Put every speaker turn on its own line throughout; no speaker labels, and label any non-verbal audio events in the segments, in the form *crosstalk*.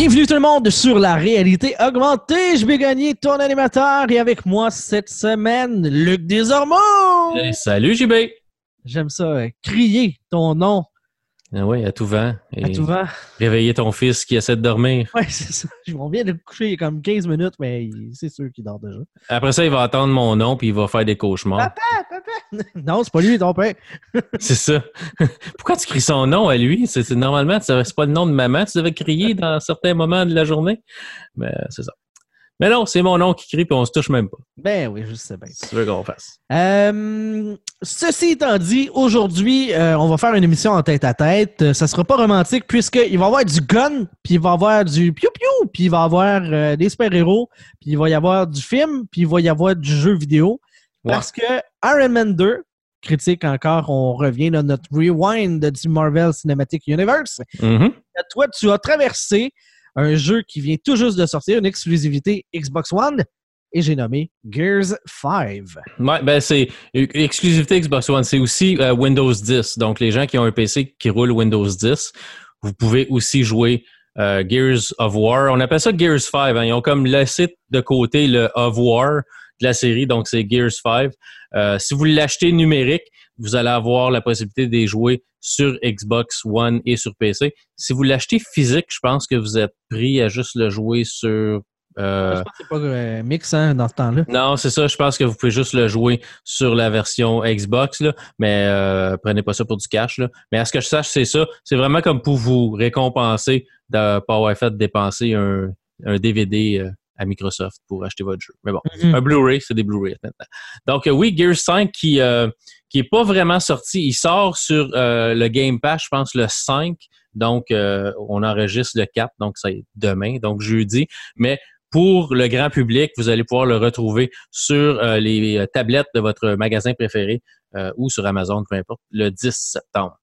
Bienvenue tout le monde sur la réalité augmentée. Je vais gagner ton animateur et avec moi cette semaine, Luc Desormeaux.
Hey, salut JB!
J'aime ça, euh, crier ton nom
Ah oui, à tout vent.
à tout vent.
Réveiller ton fils qui essaie de dormir.
Ouais, c'est ça. On vient de le coucher il y a comme 15 minutes, mais c'est sûr qu'il dort déjà.
Après ça, il va attendre mon nom puis il va faire des cauchemars. *laughs*
non, c'est pas lui, ton père. *laughs*
C'est ça. *laughs* Pourquoi tu cries son nom à lui? C'est normalement, c'est c'est pas le nom de maman. Tu devais crier dans certains moments de la journée. Mais c'est ça. Mais non, c'est mon nom qui crie puis on se touche même pas.
Ben oui, je sais bien.
Tu veux qu'on fasse.
Euh, ceci étant dit, aujourd'hui, euh, on va faire une émission en tête à tête. Euh, Ça sera pas romantique puisqu'il va y avoir du gun, puis il va y avoir du piou-piou, puis il va y avoir des super-héros, puis il va y avoir du film, puis il va y avoir du jeu vidéo.
Ouais.
Parce que Iron Man 2, critique encore, on revient dans notre rewind du Marvel Cinematic Universe.
Mhm.
Toi, tu as traversé un jeu qui vient tout juste de sortir, une exclusivité Xbox One, et j'ai nommé Gears 5.
Ouais, ben c'est exclusivité Xbox One. C'est aussi euh, Windows 10. Donc, les gens qui ont un PC qui roule Windows 10, vous pouvez aussi jouer euh, Gears of War. On appelle ça Gears 5. hein. Ils ont comme laissé de côté le of War de la série, donc c'est Gears 5. Euh, si vous l'achetez numérique, vous allez avoir la possibilité de les jouer sur Xbox One et sur PC. Si vous l'achetez physique, je pense que vous êtes pris à juste le jouer sur euh,
Je pense que c'est pas euh, mix hein, dans ce temps-là.
non, c'est ça. Je pense que vous pouvez juste le jouer sur la version Xbox, là, mais euh, prenez pas ça pour du cash. Là. Mais à ce que je sache, c'est ça. C'est vraiment comme pour vous récompenser de ne pas avoir fait dépenser un, un DVD à Microsoft pour acheter votre jeu. Mais bon,
Mhm.
un Blu-ray, c'est des Blu-ray maintenant. Donc euh, oui, Gears 5 qui euh, qui est pas vraiment sorti. Il sort sur euh, le Game Pass, je pense, le 5. Donc, euh, on enregistre le 4, donc c'est demain, donc jeudi. Mais pour le grand public, vous allez pouvoir le retrouver sur euh, les euh, tablettes de votre magasin préféré euh, ou sur Amazon, peu importe, le 10 septembre.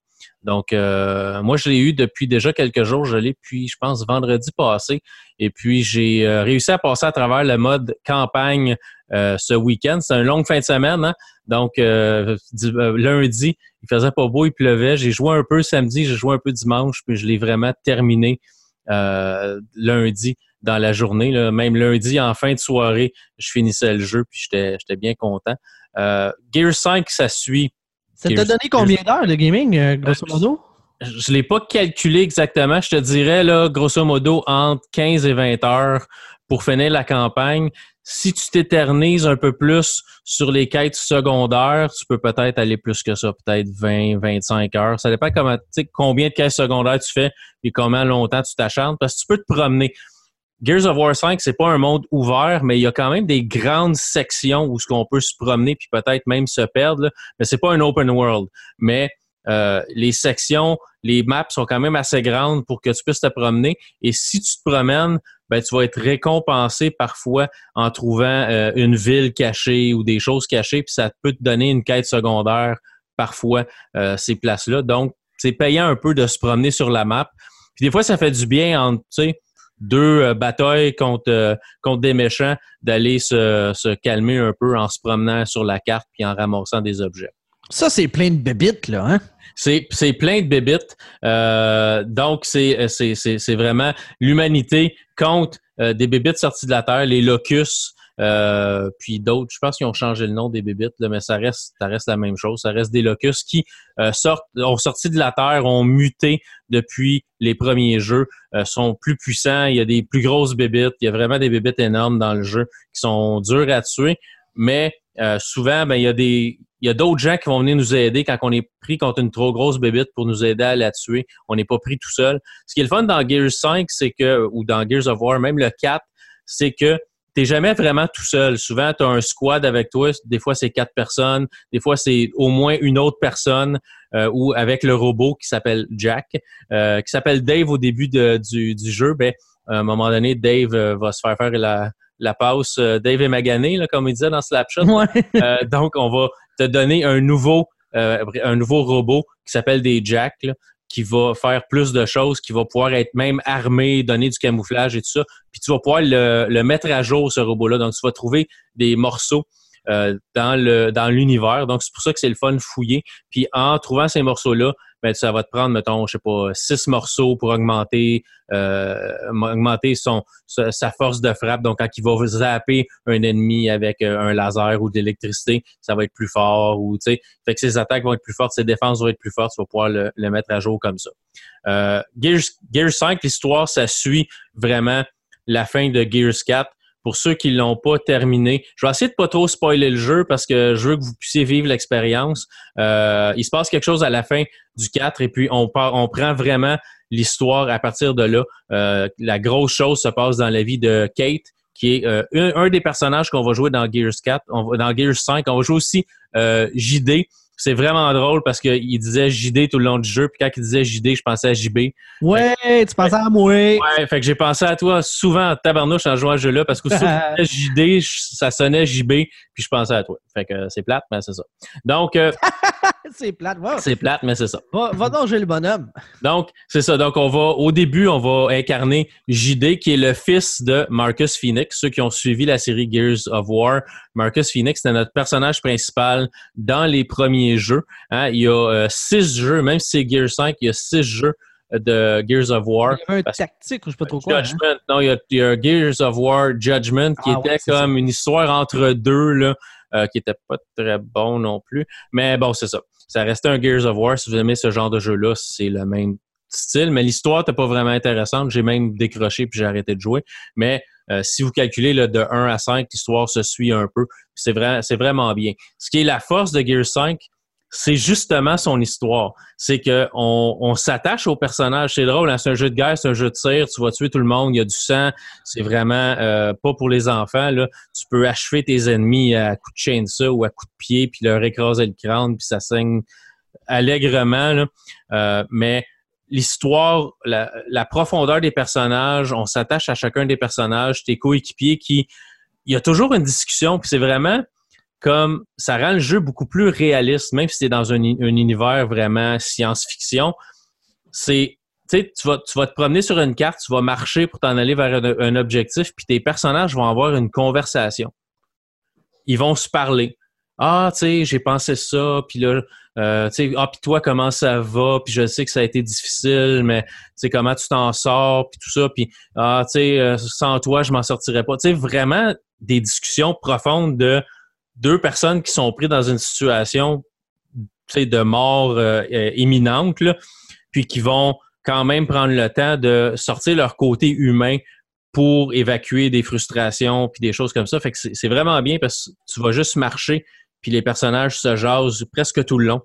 Donc, euh, moi, je l'ai eu depuis déjà quelques jours. Je l'ai depuis, je pense, vendredi passé. Et puis, j'ai euh, réussi à passer à travers le mode campagne euh, ce week-end. C'est une longue fin de semaine. hein. Donc, euh, euh, lundi, il faisait pas beau, il pleuvait. J'ai joué un peu samedi, j'ai joué un peu dimanche, puis je l'ai vraiment terminé euh, lundi dans la journée. là. Même lundi, en fin de soirée, je finissais le jeu, puis j'étais bien content. Gear 5, ça suit.
Ça t'a donné combien d'heures de gaming, euh, grosso modo?
Je l'ai pas calculé exactement. Je te dirais, là, grosso modo, entre 15 et 20 heures pour finir la campagne. Si tu t'éternises un peu plus sur les quêtes secondaires, tu peux peut-être aller plus que ça, peut-être 20, 25 heures. Ça dépend comment, tu sais, combien de quêtes secondaires tu fais et comment longtemps tu t'acharnes, parce que tu peux te promener. Gears of War 5, c'est pas un monde ouvert, mais il y a quand même des grandes sections où ce qu'on peut se promener puis peut-être même se perdre. là. Mais c'est pas un open world. Mais euh, les sections, les maps sont quand même assez grandes pour que tu puisses te promener. Et si tu te promènes, ben, tu vas être récompensé parfois en trouvant euh, une ville cachée ou des choses cachées, puis ça peut te donner une quête secondaire parfois, euh, ces places-là. Donc, c'est payant un peu de se promener sur la map. Puis des fois, ça fait du bien entre, tu sais, deux euh, batailles contre, euh, contre des méchants, d'aller se, se calmer un peu en se promenant sur la carte puis en ramassant des objets.
Ça, c'est plein de bébites, là, hein?
C'est, c'est plein de bébites. Euh, donc, c'est, vraiment l'humanité contre euh, des bébites sorties de la Terre, les locus, euh, puis d'autres. Je pense qu'ils ont changé le nom des bébites, là, mais ça reste, ça reste la même chose. Ça reste des locus qui euh, sortent, ont sorti de la Terre, ont muté depuis les premiers jeux, euh, sont plus puissants. Il y a des plus grosses bébites. Il y a vraiment des bébites énormes dans le jeu qui sont dures à tuer. Mais euh, souvent, ben, il y a des. Il y a d'autres gens qui vont venir nous aider quand on est pris contre une trop grosse bébite pour nous aider à la tuer. On n'est pas pris tout seul. Ce qui est le fun dans Gears 5, c'est que, ou dans Gears of War, même le 4, c'est que t'es jamais vraiment tout seul. Souvent, tu as un squad avec toi. Des fois, c'est quatre personnes. Des fois, c'est au moins une autre personne euh, ou avec le robot qui s'appelle Jack, euh, qui s'appelle Dave au début de- du, du jeu. Ben, à un moment donné, Dave euh, va se faire faire la, la passe. Dave est magané, là, comme il disait dans Slapshot.
Ouais.
Euh, donc, on va te donner un nouveau, euh, un nouveau robot qui s'appelle des Jack, là, qui va faire plus de choses, qui va pouvoir être même armé, donner du camouflage et tout ça. Puis tu vas pouvoir le, mettre à jour, ce robot-là. Donc, tu vas trouver des morceaux dans le dans l'univers. Donc, c'est pour ça que c'est le fun de fouiller. Puis en trouvant ces morceaux-là, ben, ça va te prendre, mettons, je sais pas, six morceaux pour augmenter euh, augmenter son sa force de frappe. Donc, quand il va zapper un ennemi avec euh, un laser ou de l'électricité, ça va être plus fort. Ou, fait que ses attaques vont être plus fortes, ses défenses vont être plus fortes, tu vas pouvoir le, mettre à jour comme ça. Euh, Gears, Gears 5, l'histoire, ça suit vraiment la fin de Gears 4 pour ceux qui l'ont pas terminé. Je vais essayer de pas trop spoiler le jeu parce que je veux que vous puissiez vivre l'expérience. Euh, il se passe quelque chose à la fin du 4 et puis on, on prend vraiment l'histoire à partir de là. Euh, la grosse chose se passe dans la vie de Kate, qui est euh, un, des personnages qu'on va jouer dans Gears 4, on dans Gears 5. On va jouer aussi JD, c'est vraiment drôle parce qu'il disait JD tout le long du jeu, puis quand il disait JD, je pensais à JB.
Ouais, tu pensais à moi.
Ouais, fait que j'ai pensé à toi souvent en tabarnouche en jouant à ce jeu-là parce que si *laughs* JD, ça sonnait JB, puis je pensais à toi. Fait que c'est plate, mais c'est ça. Donc. Euh, *laughs* *laughs*
c'est plate,
C'est plate, mais c'est ça.
Va, va donc le bonhomme.
Donc, c'est ça. Donc, on va, au début, on va incarner JD, qui est le fils de Marcus Phoenix. Ceux qui ont suivi la série Gears of War, Marcus Phoenix, c'était notre personnage principal dans les premiers jeux. Hein. Il y a euh, six jeux, même si c'est Gears 5, il y a six jeux de Gears of War.
Il y avait un tactique ou je sais pas trop quoi.
Hein. Judgment, non, il y, a, Gears of War Judgment qui ah était comme une histoire entre deux, là, euh, qui était pas très bon non plus. Mais bon, c'est ça. Ça restait un Gears of War. Si vous aimez ce genre de jeu-là, c'est le même style. Mais l'histoire n'était pas vraiment intéressante. J'ai même décroché puis j'ai arrêté de jouer. Mais euh, si vous calculez là, de 1 à 5, l'histoire se suit un peu. C'est vrai, vraiment bien. Ce qui est la force de Gears 5, c'est justement son histoire. C'est que on, s'attache au personnage. C'est drôle, hein, c'est un jeu de guerre, c'est un jeu de tir, tu vas tuer tout le monde, il y a du sang. C'est vraiment euh, pas pour les enfants. Là. Tu peux achever tes ennemis à coups de chainsaw ou à coups de pied, puis leur écraser le crâne, puis ça saigne allègrement. Euh, mais l'histoire, la, la, profondeur des personnages, on s'attache à chacun des personnages, tes coéquipiers qui... Il y a toujours une discussion, puis c'est vraiment comme ça rend le jeu beaucoup plus réaliste, même si c'est dans un, univers vraiment science-fiction. C'est, tu vas, tu vas te promener sur une carte, tu vas marcher pour t'en aller vers un, objectif, puis tes personnages vont avoir une conversation. Ils vont se parler. Ah, tu sais, j'ai pensé ça, puis là, euh, tu sais, ah, puis toi, comment ça va, puis je sais que ça a été difficile, mais tu sais, comment tu t'en sors, puis tout ça, puis ah, tu sais, euh, sans toi, je m'en sortirais pas. Tu sais, vraiment des discussions profondes de deux personnes qui sont prises dans une situation de mort euh, imminente, puis qui vont quand même prendre le temps de sortir leur côté humain pour évacuer des frustrations puis des choses comme ça. Fait que c'est vraiment bien parce que tu vas juste marcher puis les personnages se jasent presque tout le long.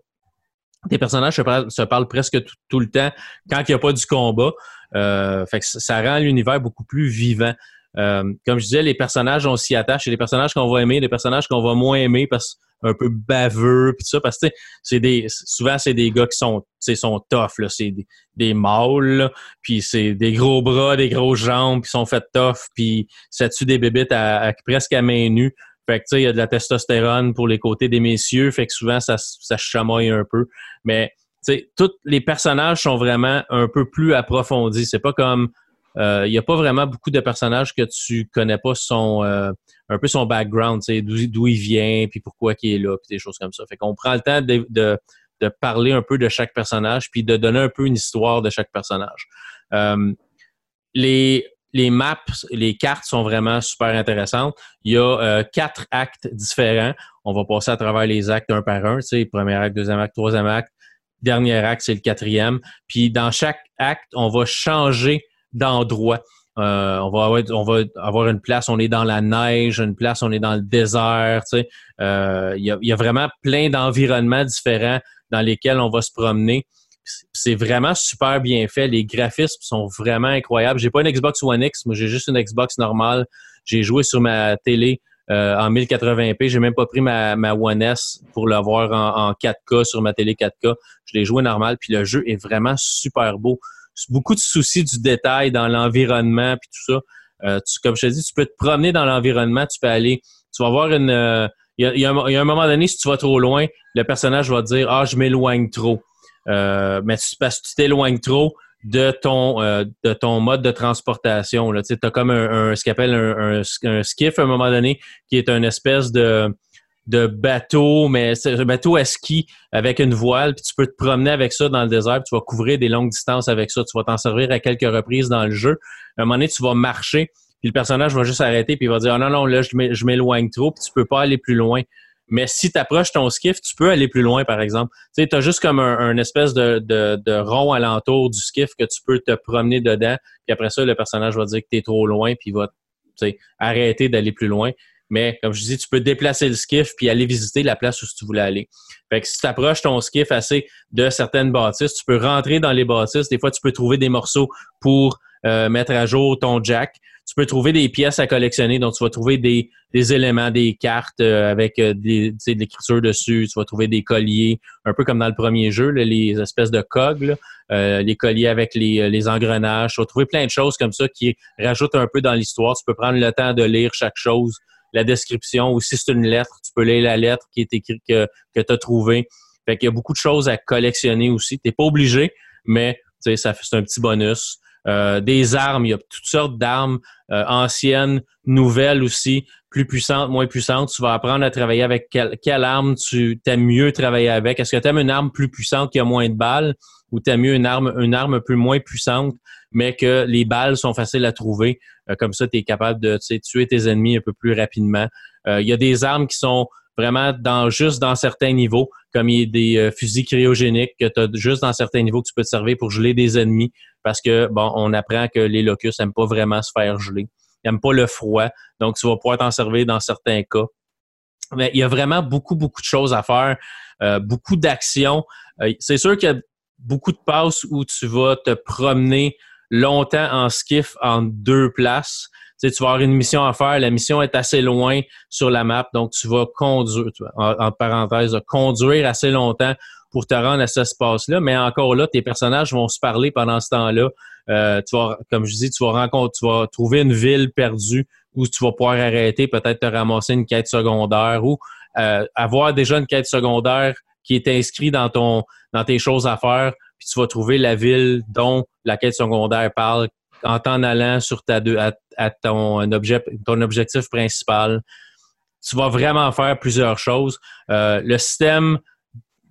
Les personnages se parlent, presque tout, le temps quand il n'y a pas du combat. Euh, fait que ça rend l'univers beaucoup plus vivant. Euh, comme je disais, les personnages, on s'y attache. Il y a des personnages qu'on va aimer, des personnages qu'on va moins aimer parce un peu baveux puis ça parce que c'est des souvent c'est des gars qui sont sont tough là. C'est des, des mâles puis c'est des gros bras des grosses jambes qui sont faits tough puis ça tue des bébites à, presque à main nue. Fait que tu sais il y a de la testostérone pour les côtés des messieurs fait que souvent ça ça chamaille un peu. Mais tu tous les personnages sont vraiment un peu plus approfondis. C'est pas comme il euh, n'y a pas vraiment beaucoup de personnages que tu connais pas son euh, un peu son background, d'où il vient, puis pourquoi il est là, puis des choses comme ça. Fait qu'on prend le temps de, de, parler un peu de chaque personnage, puis de donner un peu une histoire de chaque personnage. Euh, les, les maps, les cartes sont vraiment super intéressantes. Il y a quatre actes différents. On va passer à travers les actes un par un. Premier acte, deuxième acte, troisième acte. Dernier acte, c'est le quatrième. Puis dans chaque acte, on va changer d'endroits. Euh, on, va avoir, on va avoir une place, on est dans la neige, une place, on est dans le désert. Tu. Euh, il, y a, vraiment plein d'environnements différents dans lesquels on va se promener. C'est vraiment super bien fait. Les graphismes sont vraiment incroyables. J'ai pas une Xbox One X, mais j'ai juste une Xbox normale. J'ai joué sur ma télé euh, en 1080p. J'ai même pas pris ma, ma One S pour l'avoir en, en 4K sur ma télé 4K. Je l'ai joué normal, puis le jeu est vraiment super beau beaucoup de soucis du détail dans l'environnement puis tout ça. Euh, comme je te dis, tu peux te promener dans l'environnement, tu peux aller, tu vas voir une. Euh, il y, a, un moment donné, si tu vas trop loin, le personnage va dire Ah, je m'éloigne trop. Euh, mais parce que tu t'éloignes trop de ton de ton mode de transportation. Tu as comme un, ce qu'on appelle un, un, skiff à un moment donné, qui est une espèce de de bateau, mais c'est un bateau à ski avec une voile, puis tu peux te promener avec ça dans le désert, puis tu vas couvrir des longues distances avec ça. Tu vas t'en servir à quelques reprises dans le jeu. À un moment donné, tu vas marcher, puis le personnage va juste arrêter, puis il va dire oh non, non, là, je m'éloigne trop, puis tu peux pas aller plus loin. Mais si tu approches ton skiff, tu peux aller plus loin, par exemple. Tu as juste comme un, espèce de, de, de, rond alentour du skiff que tu peux te promener dedans. Puis après ça, le personnage va dire que tu es trop loin, puis il va arrêter d'aller plus loin. Mais comme je dis, tu peux déplacer le skiff puis aller visiter la place où tu voulais aller. Fait que si tu approches ton skiff assez de certaines bâtisses, tu peux rentrer dans les bâtisses. Des fois, tu peux trouver des morceaux pour euh, mettre à jour ton jack. Tu peux trouver des pièces à collectionner, donc tu vas trouver des, des éléments, des cartes euh, avec euh, de l'écriture dessus. Tu vas trouver des colliers, un peu comme dans le premier jeu, les espèces de cogs, les colliers avec les, les engrenages. Tu vas trouver plein de choses comme ça qui rajoutent un peu dans l'histoire. Tu peux prendre le temps de lire chaque chose la description ou si c'est une lettre, tu peux lire la lettre qui est écrite que, que tu as trouvée. Fait qu'il y a beaucoup de choses à collectionner aussi. Tu n'es pas obligé, mais c'est un petit bonus. Euh, des armes, il y a toutes sortes d'armes euh, anciennes, nouvelles aussi, plus puissantes, moins puissantes. Tu vas apprendre à travailler avec quelle, arme tu aimes mieux travailler avec. Est-ce que tu aimes une arme plus puissante qui a moins de balles ou tu aimes mieux une arme, une arme un peu moins puissante, mais que les balles sont faciles à trouver? Euh, comme ça, tu es capable de tuer tes ennemis un peu plus rapidement. Il y a des armes qui sont vraiment dans juste dans certains niveaux, comme il y a des euh, fusils cryogéniques que tu as juste dans certains niveaux que tu peux te servir pour geler des ennemis, parce que bon, on apprend que les locus n'aiment pas vraiment se faire geler. Ils n'aiment pas le froid, donc tu vas pouvoir t'en servir dans certains cas. Mais il y a vraiment beaucoup, beaucoup de choses à faire, euh, beaucoup d'actions. Euh, c'est sûr qu'il y a beaucoup de passes où tu vas te promener longtemps en skiff en deux places. Tu vas avoir une mission à faire, la mission est assez loin sur la map, donc tu vas conduire, en, en parenthèse, conduire assez longtemps pour te rendre à ce espace-là, mais encore là, tes personnages vont se parler pendant ce temps-là. Euh, comme je dis, tu vas rencontrer, tu vas trouver une ville perdue où tu vas pouvoir arrêter, peut-être te ramasser une quête secondaire ou euh, avoir déjà une quête secondaire qui est inscrite dans ton dans tes choses à faire, puis tu vas trouver la ville dont la quête secondaire parle en t'en allant sur ta, à, ton, objet, ton objectif principal. Tu vas vraiment faire plusieurs choses. Euh, le système,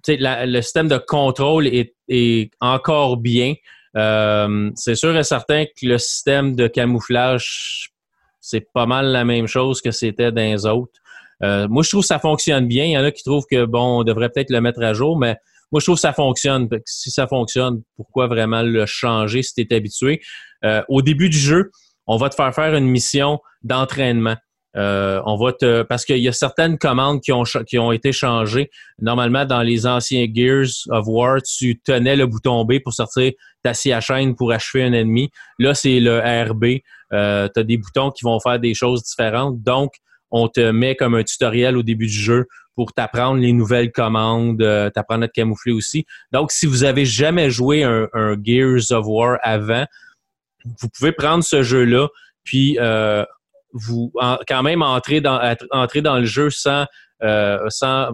de contrôle est, encore bien. Euh, c'est sûr et certain que le système de camouflage, c'est pas mal la même chose que c'était dans les autres. Euh, moi, je trouve que ça fonctionne bien. Il y en a qui trouvent que bon, on devrait peut-être le mettre à jour, mais moi, je trouve que ça fonctionne. Si ça fonctionne, pourquoi vraiment le changer si tu es habitué? Euh, au début du jeu, on va te faire faire une mission d'entraînement. Euh, on va te parce qu'il y a certaines commandes qui ont qui ont été changées. Normalement, dans les anciens Gears of War, tu tenais le bouton B pour sortir ta scie à chaîne pour achever un ennemi. Là, c'est le RB. Euh, tu as des boutons qui vont faire des choses différentes. Donc, on te met comme un tutoriel au début du jeu pour t'apprendre les nouvelles commandes, euh, t'apprendre à te camoufler aussi. Donc, si vous avez jamais joué un, Gears of War avant, vous pouvez prendre ce jeu-là, puis euh, quand même entrer dans, entrer dans le jeu sans, euh, sans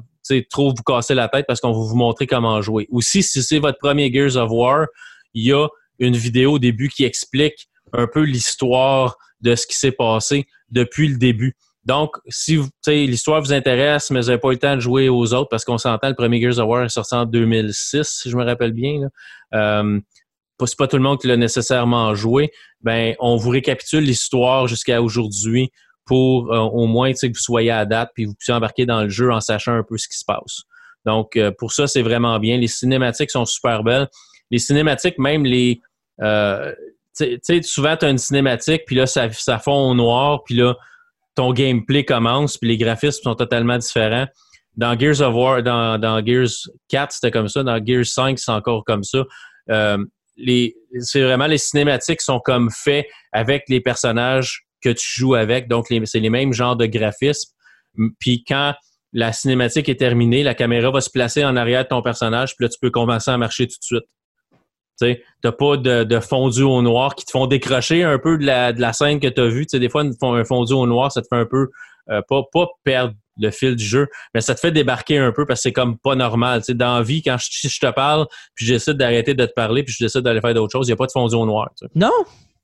trop vous casser la tête parce qu'on va vous montrer comment jouer. Aussi, si c'est votre premier Gears of War, il y a une vidéo au début qui explique un peu l'histoire de ce qui s'est passé depuis le début. Donc, si l'histoire vous intéresse, mais vous n'avez pas eu le temps de jouer aux autres, parce qu'on s'entend, le premier Gears of War est sorti en 2006, si je me rappelle bien. Là. Euh, c'est pas tout le monde qui l'a nécessairement joué. Ben, on vous récapitule l'histoire jusqu'à aujourd'hui pour euh, au moins que vous soyez à date puis vous puissiez embarquer dans le jeu en sachant un peu ce qui se passe. Donc, euh, pour ça, c'est vraiment bien. Les cinématiques sont super belles. Les cinématiques, même les. Euh, tu sais, souvent, tu as une cinématique, puis là, ça, ça fond au noir, puis là, ton gameplay commence, puis les graphismes sont totalement différents. Dans Gears of War, dans, dans Gears 4, c'était comme ça. Dans Gears 5, c'est encore comme ça. Euh, c'est vraiment les cinématiques sont comme faits avec les personnages que tu joues avec. Donc, c'est les mêmes genres de graphismes. Puis quand la cinématique est terminée, la caméra va se placer en arrière de ton personnage, puis là, tu peux commencer à marcher tout de suite. Tu n'as pas de, fondu au noir qui te font décrocher un peu de la, de la scène que tu as vue. Des fois, un fondu au noir, ça te fait un peu, euh, pas, pas perdre le fil du jeu, mais ça te fait débarquer un peu parce que c'est comme pas normal. sais dans la vie, quand je, te parle, puis j'essaie d'arrêter de te parler, puis je décide d'aller faire d'autres choses, il n'y a pas de fondu au noir.
Non?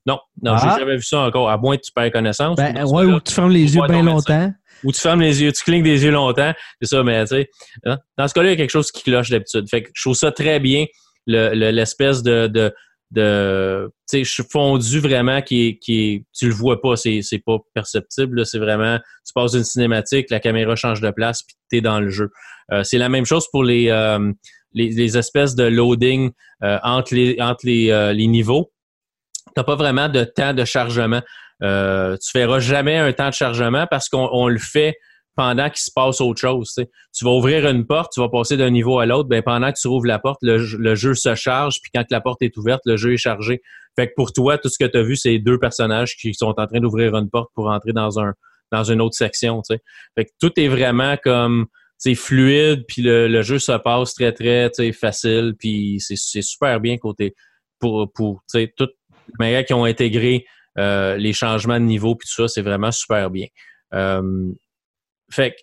Non, non, j'ai ah. jamais vu ça encore, à moins que tu perds connaissance.
Ben, ouais, ou tu fermes les yeux bien longtemps.
Ou tu fermes les yeux, tu clignes des yeux longtemps. C'est ça, mais tu sais, hein, dans ce cas-là, il y a quelque chose qui cloche d'habitude. Fait que je trouve ça très bien, l'espèce de, de, de tu sais, fondu vraiment qui qui tu le vois pas, c'est, pas perceptible, c'est vraiment, tu passes une cinématique, la caméra change de place, puis tu es dans le jeu. Euh, c'est la même chose pour les, euh, les, espèces de loading euh, entre les, entre les, les niveaux n'as pas vraiment de temps de chargement. Tu ne feras jamais un temps de chargement parce qu'on le fait pendant qu'il se passe autre chose. Tu vas ouvrir une porte, tu vas passer d'un niveau à l'autre, ben pendant que tu rouvres la porte, le, jeu se charge, puis quand la porte est ouverte, le jeu est chargé. Fait que pour toi, tout ce que tu as vu, c'est deux personnages qui sont en train d'ouvrir une porte pour entrer dans un dans une autre section. Fait que tout est vraiment comme c'est fluide, puis le, jeu se passe très, très facile, puis c'est super bien côté pour, pour tout, mais qui ont intégré euh, les changements de niveau puis tout ça, c'est vraiment super bien. Euh, fait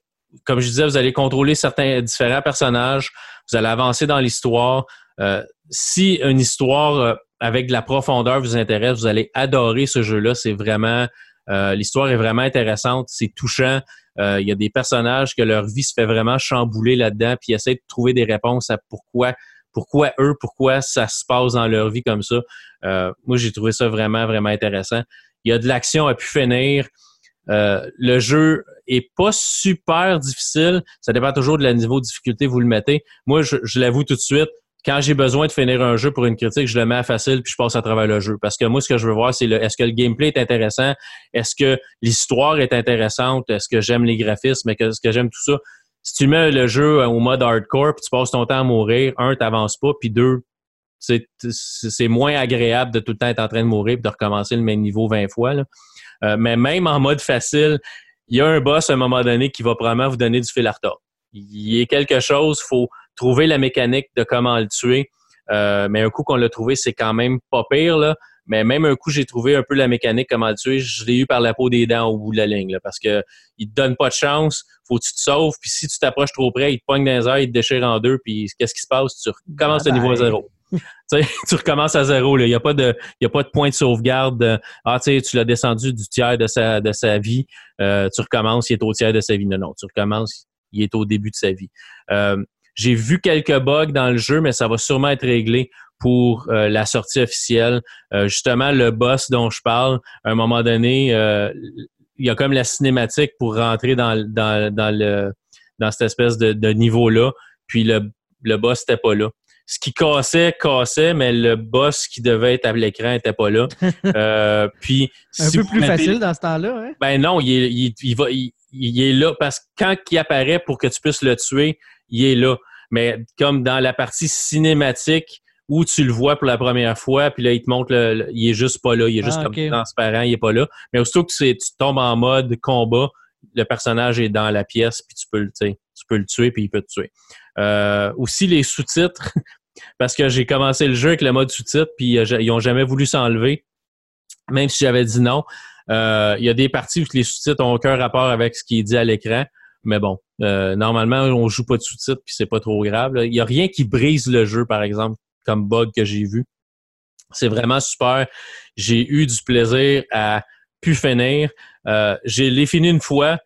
comme je disais, vous allez contrôler certains différents personnages, vous allez avancer dans l'histoire. Euh, si une histoire avec de la profondeur vous intéresse, vous allez adorer ce jeu-là. C'est vraiment l'histoire est vraiment intéressante, c'est touchant. Il y a des personnages que leur vie se fait vraiment chambouler là-dedans, puis ils de trouver des réponses à pourquoi pourquoi eux, pourquoi ça se passe dans leur vie comme ça. Euh, moi, j'ai trouvé ça vraiment, vraiment intéressant. Il y a de l'action à pu finir. Euh, le jeu est pas super difficile. Ça dépend toujours de la niveau de difficulté vous le mettez. Moi, je, l'avoue tout de suite, quand j'ai besoin de finir un jeu pour une critique, je le mets à facile puis je passe à travers le jeu. Parce que moi, ce que je veux voir, c'est le, est-ce que le gameplay est intéressant? Est-ce que l'histoire est intéressante? Est-ce que j'aime les graphismes? Est-ce que j'aime tout ça? si tu mets le jeu au mode hardcore puis tu passes ton temps à mourir, un, t'avances pas, puis deux, c'est moins agréable de tout le temps être en train de mourir et de recommencer le même niveau 20 fois. Euh, mais même en mode facile, il y a un boss à un moment donné qui va probablement vous donner du fil à retordre. Il y a quelque chose, il faut trouver la mécanique de comment le tuer. Euh, mais un coup qu'on l'a trouvé, c'est quand même pas pire. Là. Mais même un coup, j'ai trouvé un peu la mécanique, comment le tuer. Je l'ai eu par la peau des dents au bout de la ligne. parce que il te donne pas de chance. Faut que tu te sauves. Puis si tu t'approches trop près, il te pogne dans les airs, il te déchire en deux. Puis qu'est-ce qui se passe? Tu recommences à niveau zéro. *laughs* tu recommences à zéro. Il n'y a, pas de, y a pas de point de sauvegarde. ah, tu l'as descendu du tiers de sa, de sa vie. Euh, tu recommences, il est au tiers de sa vie. Non, non, tu recommences, il est au début de sa vie. Euh, j'ai vu quelques bugs dans le jeu, mais ça va sûrement être réglé pour euh, la sortie officielle. Euh, justement, le boss dont je parle, à un moment donné, euh, il y a comme la cinématique pour rentrer dans, dans, dans, le, dans cette espèce de, de niveau-là, puis le, le boss n'était pas là. Ce qui cassait, cassait, mais le boss qui devait être à l'écran n'était pas là. *laughs* puis,
Un peu plus facile dans ce temps-là. Hein?
Ben non, il est, il, il va, il, est là parce que quand il apparaît pour que tu puisses le tuer, il est là. Mais comme dans la partie cinématique, où tu le vois pour la première fois, puis là, il te montre, le, il est juste pas là, il est juste ah, comme transparent, il est pas là. Mais aussitôt que tu tombes en mode combat, le personnage est dans la pièce, puis tu peux, le, tu peux le tuer, puis il peut te tuer. Euh, aussi, les sous-titres, *laughs* parce que j'ai commencé le jeu avec le mode sous-titres, puis euh, ils ont jamais voulu s'enlever, même si j'avais dit non. Euh, il y a des parties où les sous-titres ont aucun rapport avec ce qui est dit à l'écran. Mais bon, normalement, on joue pas de sous-titres, puis c'est pas trop grave. Il n'y a rien qui brise le jeu, par exemple comme bug que j'ai vu. C'est vraiment super. J'ai eu du plaisir à pu finir. Euh, j'ai l'ai fini une fois.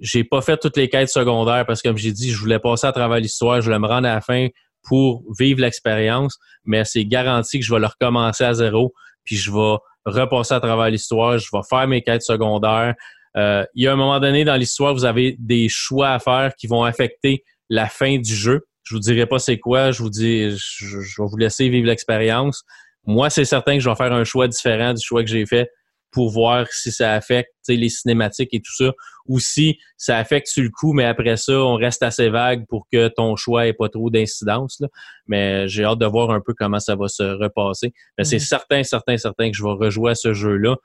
J'ai pas fait toutes les quêtes secondaires parce que, comme j'ai dit, je voulais passer à travers l'histoire. Je voulais me rendre à la fin pour vivre l'expérience. Mais c'est garanti que je vais le recommencer à zéro. Puis je vais repasser à travers l'histoire. Je vais faire mes quêtes secondaires. Euh, il y a un moment donné dans l'histoire, vous avez des choix à faire qui vont affecter la fin du jeu. Je vous dirai pas c'est quoi. Je vous dis, je, vais vous laisser vivre l'expérience. Moi, c'est certain que je vais faire un choix différent du choix que j'ai fait pour voir si ça affecte les cinématiques et tout ça, ou si ça affecte sur le coup, mais après ça, on reste assez vague pour que ton choix ait pas trop d'incidence. Mais j'ai hâte de voir un peu comment ça va se repasser. Mais c'est certain, certain, certain que je vais rejouer à ce jeu-là.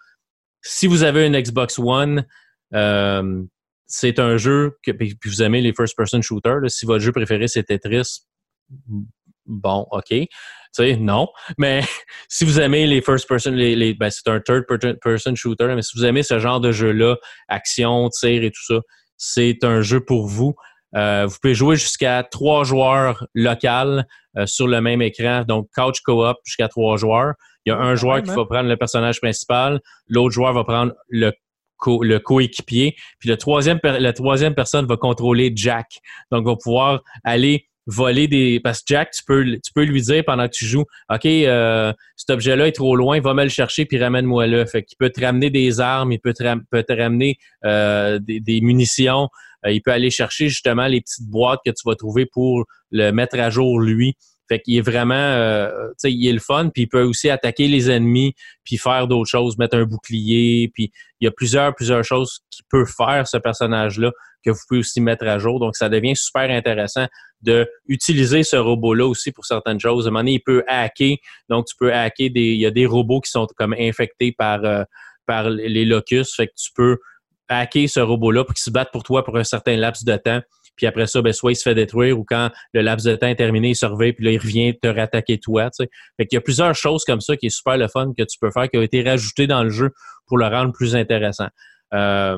Si vous avez une Xbox One, euh, c'est un jeu que puis vous aimez les first-person shooters. si votre jeu préféré c'est Tetris, bon, ok, tu sais, non. Mais *laughs* si vous aimez les first-person, les, ben, c'est un third-person shooter. Mais si vous aimez ce genre de jeu-là, action, tir et tout ça, c'est un jeu pour vous. Euh, vous pouvez jouer jusqu'à trois joueurs locaux. euh, sur le même écran. Donc, couch co-op jusqu'à trois joueurs. Il y a un joueur qui va prendre le personnage principal, l'autre joueur va prendre le le coéquipier. Puis le troisième, la troisième personne va contrôler Jack. Donc, va pouvoir aller voler des. Parce que Jack, tu peux, tu peux lui dire pendant que tu joues OK, euh, cet objet-là est trop loin, va me le chercher puis ramène-moi là. Fait qu'il peut te ramener des armes, il peut te, peut te ramener euh, des, munitions. Euh, il peut aller chercher justement les petites boîtes que tu vas trouver pour le mettre à jour lui. Fait qu'il est vraiment, euh, tu sais, il est le fun, puis il peut aussi attaquer les ennemis, puis faire d'autres choses, mettre un bouclier, puis il y a plusieurs, plusieurs choses qu'il peut faire, ce personnage-là, que vous pouvez aussi mettre à jour. Donc, ça devient super intéressant de utiliser ce robot-là aussi pour certaines choses. À un moment donné, il peut hacker, donc tu peux hacker des, il y a des robots qui sont comme infectés par, euh, par les locus, fait que tu peux hacker ce robot-là pour qu'il se batte pour toi pour un certain laps de temps puis après ça, ben, soit il se fait détruire ou quand le laps de temps est terminé, il surveille, puis là, il revient te rattaquer toi. Tu sais. Fait qu'il y a plusieurs choses comme ça qui est super le fun que tu peux faire, qui ont été rajoutées dans le jeu pour le rendre plus intéressant. Euh,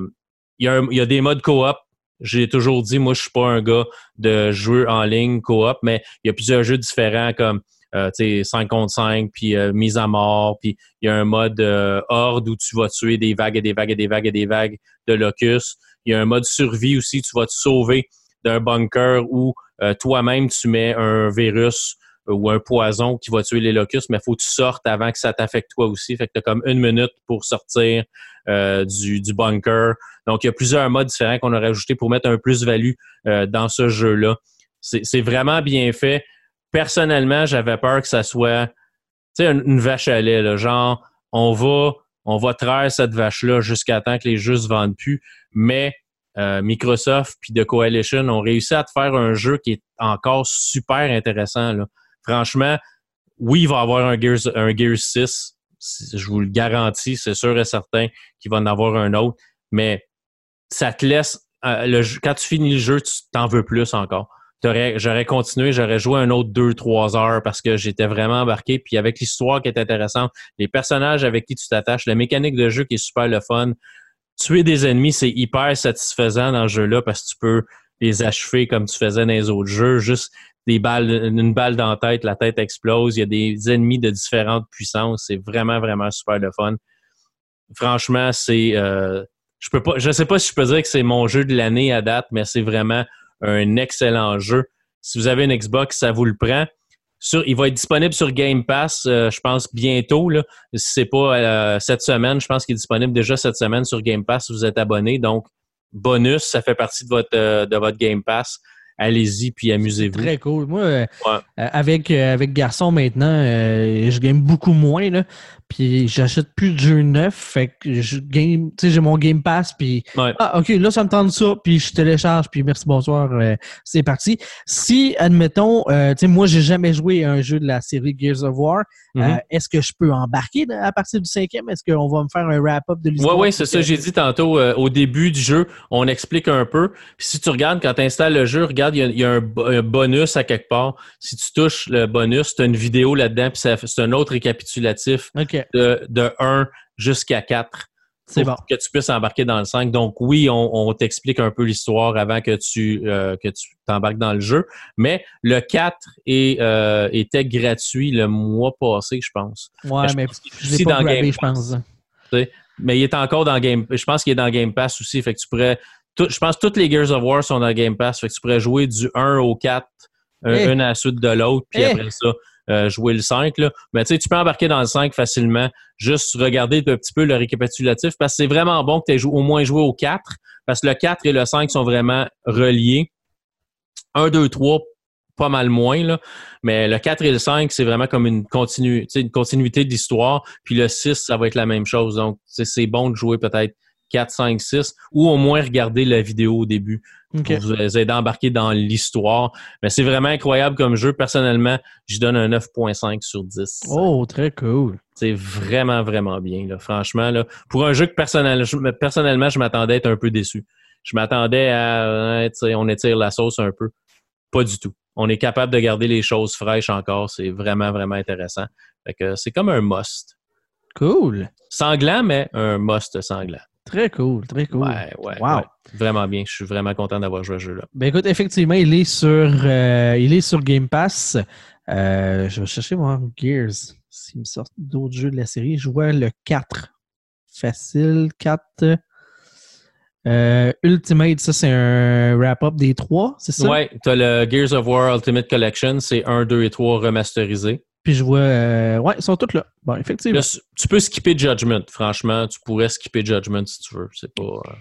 il, y a y a des modes coop. J'ai toujours dit, moi, je suis pas un gars de jeu en ligne coop, mais il y a plusieurs jeux différents comme euh, 5 contre 5, puis euh, mise à mort, puis il y a un mode euh, horde où tu vas tuer des vagues et des vagues et des vagues et des vagues de locus. Il y a un mode survie aussi, tu vas te sauver d'un bunker où euh, toi-même tu mets un virus euh, ou un poison qui va tuer les locustes, mais il faut que tu sortes avant que ça t'affecte toi aussi. Fait que tu as comme une minute pour sortir euh, du, bunker. Donc, il y a plusieurs modes différents qu'on a rajoutés pour mettre un plus-value dans ce jeu-là. C'est vraiment bien fait. Personnellement, j'avais peur que ça soit une, une vache à lait. Là, genre, on va, on va traire cette vache-là jusqu'à temps que les jeux se vendent plus. Mais euh, Microsoft puis The Coalition ont réussi à te faire un jeu qui est encore super intéressant. Franchement, oui, il va y avoir un Gears, un Gears 6. Je vous le garantis, c'est sûr et certain qu'il va en avoir un autre. Mais ça te laisse. Euh, quand tu finis le jeu, tu t'en veux plus encore. J'aurais continué, j'aurais joué un autre 2-3 heures parce que j'étais vraiment embarqué. Puis avec l'histoire qui est intéressante, les personnages avec qui tu t'attaches, la mécanique de jeu qui est super le fun, tuer des ennemis, c'est hyper satisfaisant dans ce jeu-là parce que tu peux les achever comme tu faisais dans les autres jeux. Juste des balles, une balle dans la tête, la tête explose. Il y a des ennemis de différentes puissances. C'est vraiment, vraiment super le fun. Franchement, c'est. Euh, je peux pas. Je sais pas si je peux dire que c'est mon jeu de l'année à date, mais c'est vraiment un excellent jeu. Si vous avez une Xbox, ça vous le prend il va être disponible sur Game Pass, euh, je pense, bientôt. Là. Si c'est pas euh, cette semaine, je pense qu'il est disponible déjà cette semaine sur Game Pass si vous êtes abonné. Donc, bonus, ça fait partie de votre, euh, de votre Game Pass allez-y puis amusez-vous.
Très cool. Moi, euh, euh, avec, euh, avec Garçon maintenant, je gagne beaucoup moins. Là, puis j'achète plus de jeux neufs. Fait que je game, j'ai mon Game Pass. Puis ah, ok, là, ça me tente ça. Puis je télécharge. Puis merci, bonsoir. c'est parti. Si, admettons, tu sais, moi, j'ai jamais joué à un jeu de la série Gears of War. Mm-hmm. Est-ce que je peux embarquer à partir du cinquième? Est-ce qu'on va me faire un wrap-up de l'histoire?
Oui, oui, c'est ça. J'ai dit tantôt, au début du jeu, on explique un peu. Puis si tu regardes, quand tu installes le jeu, regarde il y, a, un, bonus à quelque part. Si tu touches le bonus, tu as une vidéo là-dedans, puis c'est un autre récapitulatif de, de 1 jusqu'à 4. C'est bon. Que tu puisses embarquer dans le 5. Donc, oui, on, t'explique un peu l'histoire avant que tu euh, que tu t'embarques dans le jeu. Mais le 4 est, euh, était gratuit le mois passé, je pense.
Ouais, mais je, pas dans Game je pense.
Mais il est encore dans Game Je pense qu'il est dans Game Pass aussi. Fait que tu pourrais je pense que toutes les Gears of War sont dans Game Pass. Fait que tu pourrais jouer du 1 au 4, euh, une à la suite de l'autre, puis après ça, euh, jouer le 5. Là. Mais tu sais, tu peux embarquer dans le 5 facilement. Juste regarder un petit peu le récapitulatif parce que c'est vraiment bon que tu aies au moins joué au 4 parce que le 4 et le 5 sont vraiment reliés. 1, 2, 3, pas mal moins, là. mais le 4 et le 5, c'est vraiment comme une, continu, une continuité de l'histoire. Puis le 6, ça va être la même chose. Donc, c'est bon de jouer peut-être 4, 5, 6, ou au moins regarder la vidéo au début pour vous aider à embarquer dans l'histoire. Mais c'est vraiment incroyable comme jeu. Personnellement, je donne un 9.5 sur 10.
Oh, très cool.
C'est vraiment, vraiment bien. Là. Franchement, là, pour un jeu que personnellement, je m'attendais à être un peu déçu. Je m'attendais à, hein, on étire la sauce un peu. Pas du tout. On est capable de garder les choses fraîches encore. C'est vraiment, vraiment intéressant. c'est comme un must.
Cool.
Sanglant, mais un must sanglant.
Très cool, très cool.
Ouais, ouais, wow. Vraiment bien. Je suis vraiment content d'avoir joué à ce jeu-là.
Ben écoute, effectivement, il est sur, euh, il est sur Game Pass. Euh, je vais chercher mon Gears. S'il me sort d'autres jeux de la série, je vois le 4. Facile, 4. Euh, Ultimate, ça, c'est un wrap-up des trois, c'est ça?
Ouais, tu as le Gears of War Ultimate Collection, c'est 1, 2 et 3 remasterisés.
Puis je vois. euh, ouais, ils sont tous là. Bon, effectivement.
Là, tu peux skipper Judgment, franchement. Tu pourrais skipper Judgment si tu veux. C'est pas. euh,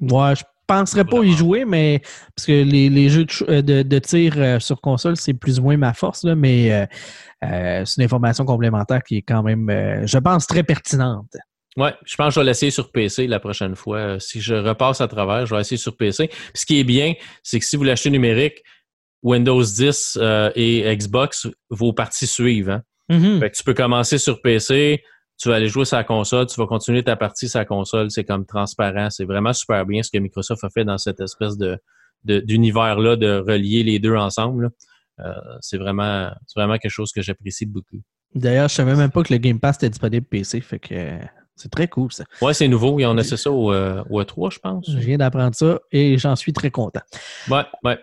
Ouais, je penserais pas y jouer, mais parce que les, les jeux de, euh, de- de tir euh, sur console, c'est plus ou moins ma force, là, mais c'est une information complémentaire qui est quand même, je pense, très pertinente.
Ouais, je pense que je vais l'essayer sur PC la prochaine fois. Si je repasse à travers, je vais essayer sur PC. Puis ce qui est bien, c'est que si vous l'achetez numérique, Windows 10 euh, et Xbox, vos parties suivent. Hein?
Mhm.
Fait que tu peux commencer sur PC, tu vas aller jouer sur la console, tu vas continuer ta partie sur la console, c'est comme transparent. C'est vraiment super bien ce que Microsoft a fait dans cette espèce de d'univers-là, de, relier les deux ensemble. Euh, c'est vraiment, c'est vraiment quelque chose que j'apprécie beaucoup.
D'ailleurs, je savais même pas que le Game Pass était disponible PC, fait que euh, c'est très cool ça.
Ouais, c'est nouveau. Ils ont laissé ça au, euh, au E3, je pense.
Je viens d'apprendre ça et j'en suis très content.
Ouais, ouais.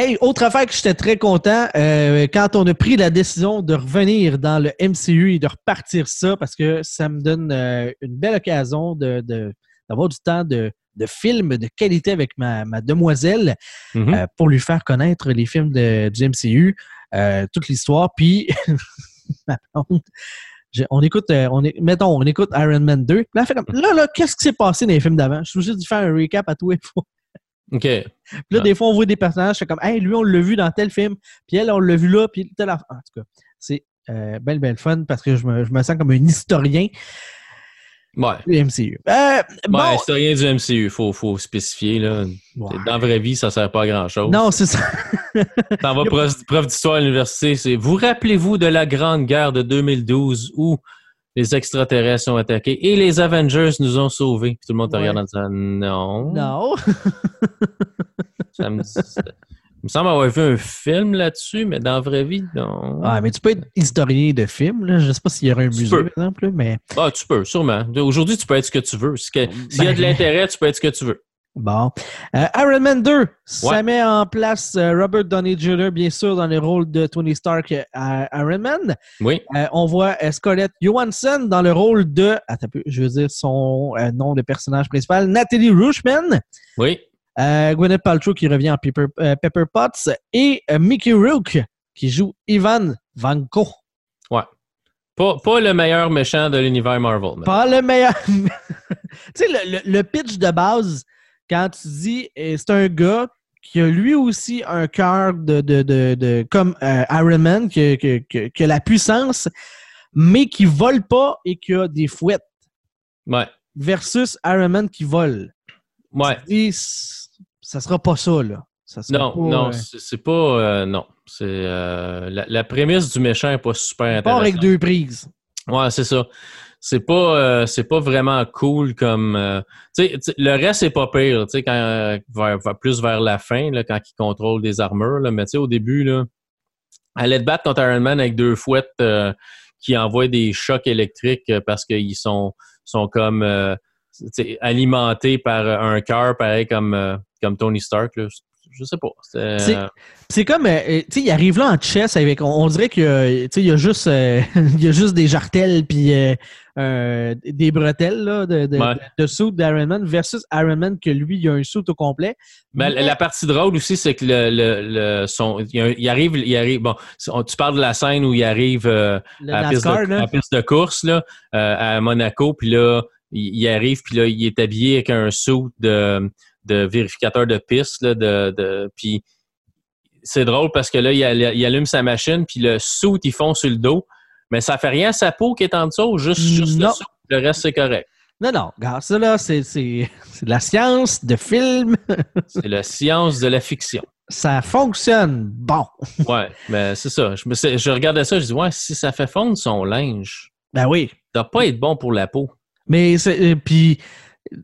Hey, autre affaire que j'étais très content, euh, quand on a pris la décision de revenir dans le MCU et de repartir ça, parce que ça me donne euh, une belle occasion de, de- d'avoir du temps de, de films de qualité avec ma, ma demoiselle
Mhm.
euh, pour lui faire connaître les films de, du MCU, toute l'histoire. Puis, *laughs* on écoute, on est, mettons, on écoute Iron Man 2. Puis là, là, là, qu'est-ce qui s'est passé dans les films d'avant? Je suis obligé de faire un recap à tous les fois.
OK.
Puis là, des fois, on voit des personnages, c'est comme, hey, lui, on l'a vu dans tel film, puis elle, on l'a vu là, puis tel. En tout cas, c'est euh, belle, belle fun parce que je me, je me sens comme un historien
Ouais.
du MCU. Euh, bon,
Ouais, historien du MCU, il faut, faut spécifier. Là.
Ouais.
Dans la vraie vie, ça ne sert pas à grand-chose.
non, c'est ça. *laughs*
T'en vas prof, prof d'histoire à l'université, c'est Vous rappelez-vous de la Grande Guerre de 2012 où les extraterrestres sont attaqués et les Avengers nous ont sauvés? Puis tout le monde te
Ouais.
regarde en disant Non.
non. *laughs*
Ça me, ça- il me semble avoir vu un film là-dessus, mais dans la vraie vie, non.
Ah, mais tu peux être historien de films, là. Je sais pas s'il y aurait un
Tu
musée,
peux.
par exemple, mais
Ah, tu peux, sûrement. Aujourd'hui, tu peux être ce que tu veux. S'il y a de
Ben-
l'intérêt, tu peux être ce que tu veux.
Bon. Euh, Iron Man 2, ça
Ouais.
met en place euh, Robert Downey Jr., bien sûr, dans le rôle de Tony Stark euh, à Iron Man.
Oui.
Euh, on voit euh, Scarlett Johansson dans le rôle de, attends je veux dire son euh, nom de personnage principal, Nathalie Rushman,
Oui.
euh, Gwyneth Paltrow qui revient en Pepper, euh, Pepper Potts et euh, Mickey Rourke qui joue Ivan Vanko.
Pas, pas le meilleur méchant de l'univers Marvel.
Pas le meilleur. *laughs* tu sais, le, le- le pitch de base, quand tu dis euh, c'est un gars qui a lui aussi un cœur de, de, de, de- comme euh, Iron Man, qui, a- qui a- qui a- qui a la puissance, mais qui vole pas et qui a des fouettes,
Ouais.
versus Iron Man qui vole.
Ouais.
C- ça sera pas ça, là. Ça sera
Non,
pas,
non,
euh,
c'est c'est pas. euh, non. C'est euh, la, la prémisse du méchant n'est pas super
part avec
intéressante.
deux prises.
Ouais, c'est ça. C'est pas, euh, c'est pas vraiment cool comme. euh, tu sais, tu sais, le reste c'est pas pire. Tu sais, quand euh, vers- plus vers la fin, là, quand il contrôle des armures. Là, mais tu sais, au début, là, aller te battre contre Iron Man avec deux fouettes euh, qui envoient des chocs électriques euh, parce qu'ils sont, sont comme euh, alimentés par un cœur pareil comme, comme Tony Stark. Là. Je sais pas. C'est, euh,
comme, euh, euh, tu sais, il arrive là en chess avec, on, on dirait qu'il y a, il y a juste, euh, *laughs* il y a juste des jartelles puis euh, euh, des bretelles là, de, de,
Ouais.
de, de suit d'Iron Man versus Iron Man que lui, il a un suit au complet.
Ben,
Mais-
La partie drôle aussi, c'est que le, le, le- son, il, arrive, il arrive. Bon, tu parles de la scène où il arrive euh, à, la piste
NASCAR,
de, à la piste de course là, euh, à Monaco, puis là, il, arrive, puis là, il est habillé avec un suit de, de vérificateur de piste, là, de, de, puis c'est drôle parce que là, il, al- il allume sa machine, puis le suit, il fond sur le dos, mais ça fait rien à sa peau qui est en dessous, juste, juste le. Le reste, c'est correct.
Non, non, regarde, ça là, c'est, de la science, de film. *laughs*
C'est la science de la fiction.
ça fonctionne. Bon. *laughs*
Ouais, mais c'est ça. Je, me je regardais ça, je dis, ouais, si ça fait fondre son linge,
Ben oui.
ça doit pas être bon pour la peau.
Mais c'est, euh, puis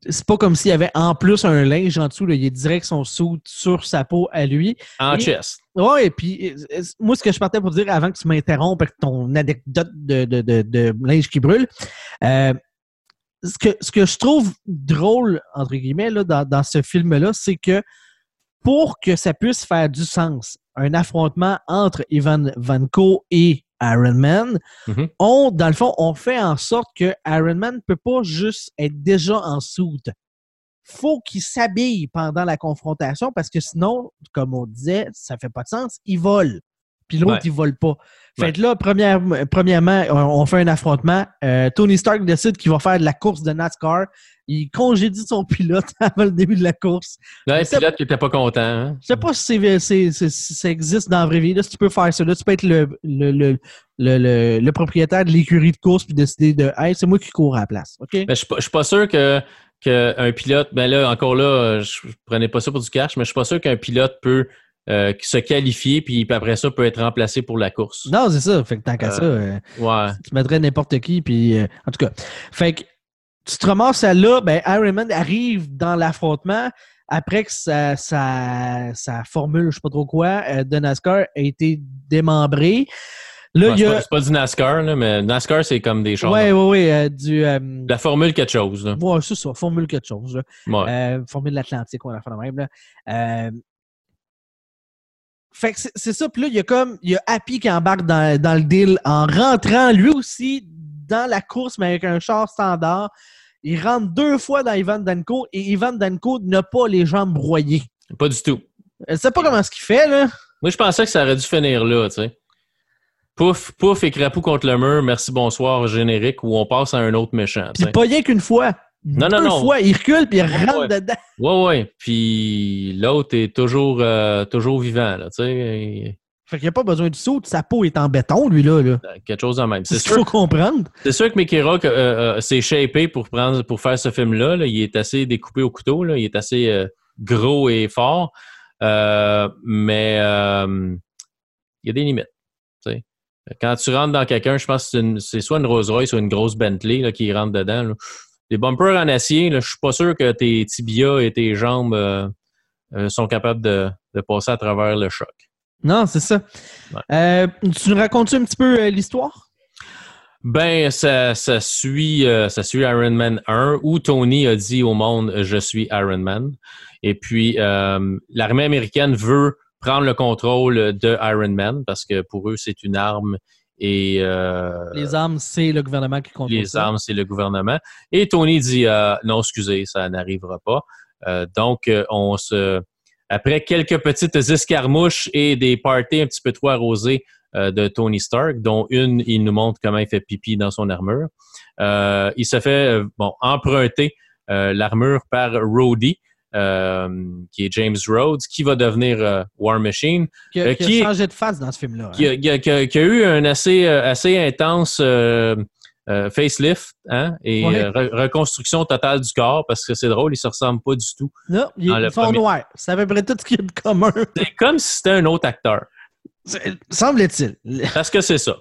c'est pas comme s'il y avait en plus un linge en dessous. Là. Il est direct son suit sur sa peau à lui.
En
Et-
chest.
Ouais, et puis moi, ce que je partais pour dire avant que tu m'interrompes avec ton anecdote de, de, de, de linge qui brûle, euh, ce, que, ce que je trouve drôle, entre guillemets, là, dans, dans ce film-là, c'est que pour que ça puisse faire du sens, un affrontement entre Ivan Vanko et Iron Man,
Mhm.
on, dans le fond, on fait en sorte que Iron Man ne peut pas juste être déjà en soute. faut qu'il s'habille pendant la confrontation parce que sinon, comme on disait, ça fait pas de sens. Il vole. Puis l'autre,
Ouais.
il vole pas. Fait
Ouais.
que là, première- premièrement, on, fait un affrontement. Euh, Tony Stark décide qu'il va faire de la course de NASCAR. Il congédie son *laughs* pilote avant le début de la course.
Ouais,
ça-
pilote qui était pas content. hein.
Je sais pas si, c'est- ça existe dans la vraie vie. Là, si tu peux faire ça, là, tu peux être le, le, le, le, le- le propriétaire de l'écurie de course puis décider de Hey, c'est moi qui cours à la place. OK?
Mais je suis pas- je suis pas sûr que qu'un pilote, ben là, encore là, je je prenais pas ça pour du cash, mais je suis pas sûr qu'un pilote peut euh, se qualifier puis après ça peut être remplacé pour la course.
Non, c'est ça. Fait que tant qu'à ça, euh,
Ouais.
tu mettrais n'importe qui. Puis, euh, en tout cas, fait que tu te ramasses à là, ben, Iron Man arrive dans l'affrontement après que sa, sa, sa formule, je sais pas trop quoi, euh, de NASCAR a été démembrée. Là,
Ouais,
il y
c'est,
a.
pas, c'est pas du NASCAR, là, mais NASCAR, c'est comme des
ouais. euh, du. euh,
La formule quelque chose.
Ouais, c'est ça. Formule quelque chose. là.
Ouais.
Euh, formule de l'Atlantique, on a fait la même. Là. Euh, fait que c'est- ça. Puis là, il y a comme. Il y a Happy qui embarque dans, dans le deal en rentrant lui aussi dans la course, mais avec un char standard. Il rentre deux fois dans Ivan Danko et Ivan Danko n'a pas les jambes broyées.
Pas du tout.
Je sais pas comment ce qu'il fait, là.
Moi, je pensais que ça aurait dû finir là, tu sais. Pouf, pouf et crapaud contre le mur, merci, bonsoir, générique, où on passe à un autre méchant. sais.
pas rien qu'une fois.
Non, non,
Deux
non.
fois, il recule puis il
Ouais,
rentre
ouais.
dedans.
Ouais, ouais. Puis l'autre est toujours, euh, toujours vivant, là, tu sais. et-
Fait qu'il n'y a pas besoin de saut. Sa peau est en béton, lui, là. là.
Quelque chose de même.
C'est ce qu'il
sûr,
faut comprendre.
c'est sûr que Mickey Rock euh, euh, s'est shapé pour, prendre, pour faire ce film-là. là. Il est assez découpé au couteau. Là. Il est assez euh, gros et fort. Euh, mais euh, il y a des limites. tu sais. Quand tu rentres dans quelqu'un, je pense que c'est soit une Rolls Royce ou une grosse Bentley là, qui rentre dedans. là. Les bumpers en acier, là, je suis pas sûr que tes tibias et tes jambes euh, euh, sont capables de, de passer à travers le choc.
Non, c'est ça.
Ouais.
Euh, tu nous racontes un petit peu l'histoire?
Ben, ça, ça suit, ça suit Iron Man 1 où Tony a dit au monde je suis Iron Man. Et puis l'armée américaine veut prendre le contrôle de Iron Man parce que pour eux c'est une arme et euh,
Les armes, c'est le gouvernement qui contrôle
les
ça.
armes c'est le gouvernement. Et Tony dit euh, non excusez ça n'arrivera pas. Euh, donc euh, on se après quelques petites escarmouches et des parties un petit peu trop arrosées euh, de Tony Stark, dont une, il nous montre comment il fait pipi dans son armure. Euh, il se fait bon emprunter euh, l'armure par Rhodey, qui est James Rhodes, qui va devenir euh, War Machine,
Qui a,
Euh,
qui a
est-
changé de face dans ce film-là.
qui
hein.
a, qui a- qui a- qui a eu un assez, euh, assez intense euh, euh, facelift hein, et
Ouais.
euh, re- reconstruction totale du corps, parce que c'est drôle, il se ressemble pas du tout.
Non, ils, ils sont
premier.
noirs. C'est à peu près tout ce qu'il y a de commun.
C'est comme si c'était un autre acteur.
Semble-t-il.
Parce que c'est ça.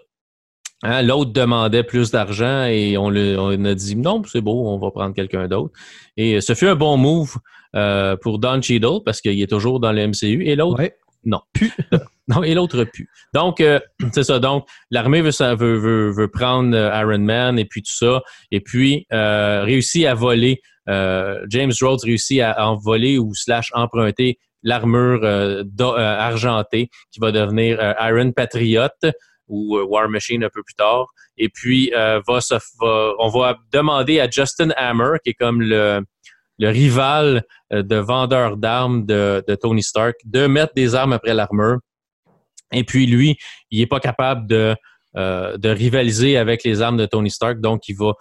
Hein, L'autre demandait plus d'argent et on, le- on a dit non, c'est beau, on va prendre quelqu'un d'autre. Et ce fut un bon move euh, pour Don Cheadle parce qu'il est toujours dans le MCU et l'autre,
Ouais.
non, *laughs* et l'autre pu. Donc, euh, *clears throat* c'est ça. Donc, l'armée veut, ça- veut, veut, veut prendre euh, Iron Man et puis tout ça. Et puis, euh, réussit à voler. James Rhodes réussit à en voler ou slash emprunter l'armure argentée qui va devenir Iron Patriot ou euh, War Machine un peu plus tard. Et puis, euh, on va demander à Justin Hammer, qui est comme le, rival euh, de vendeur d'armes de, Tony Stark, de mettre des armes après l'armure. Et puis, lui, il n'est pas capable de, rivaliser avec les armes de Tony Stark, donc il va,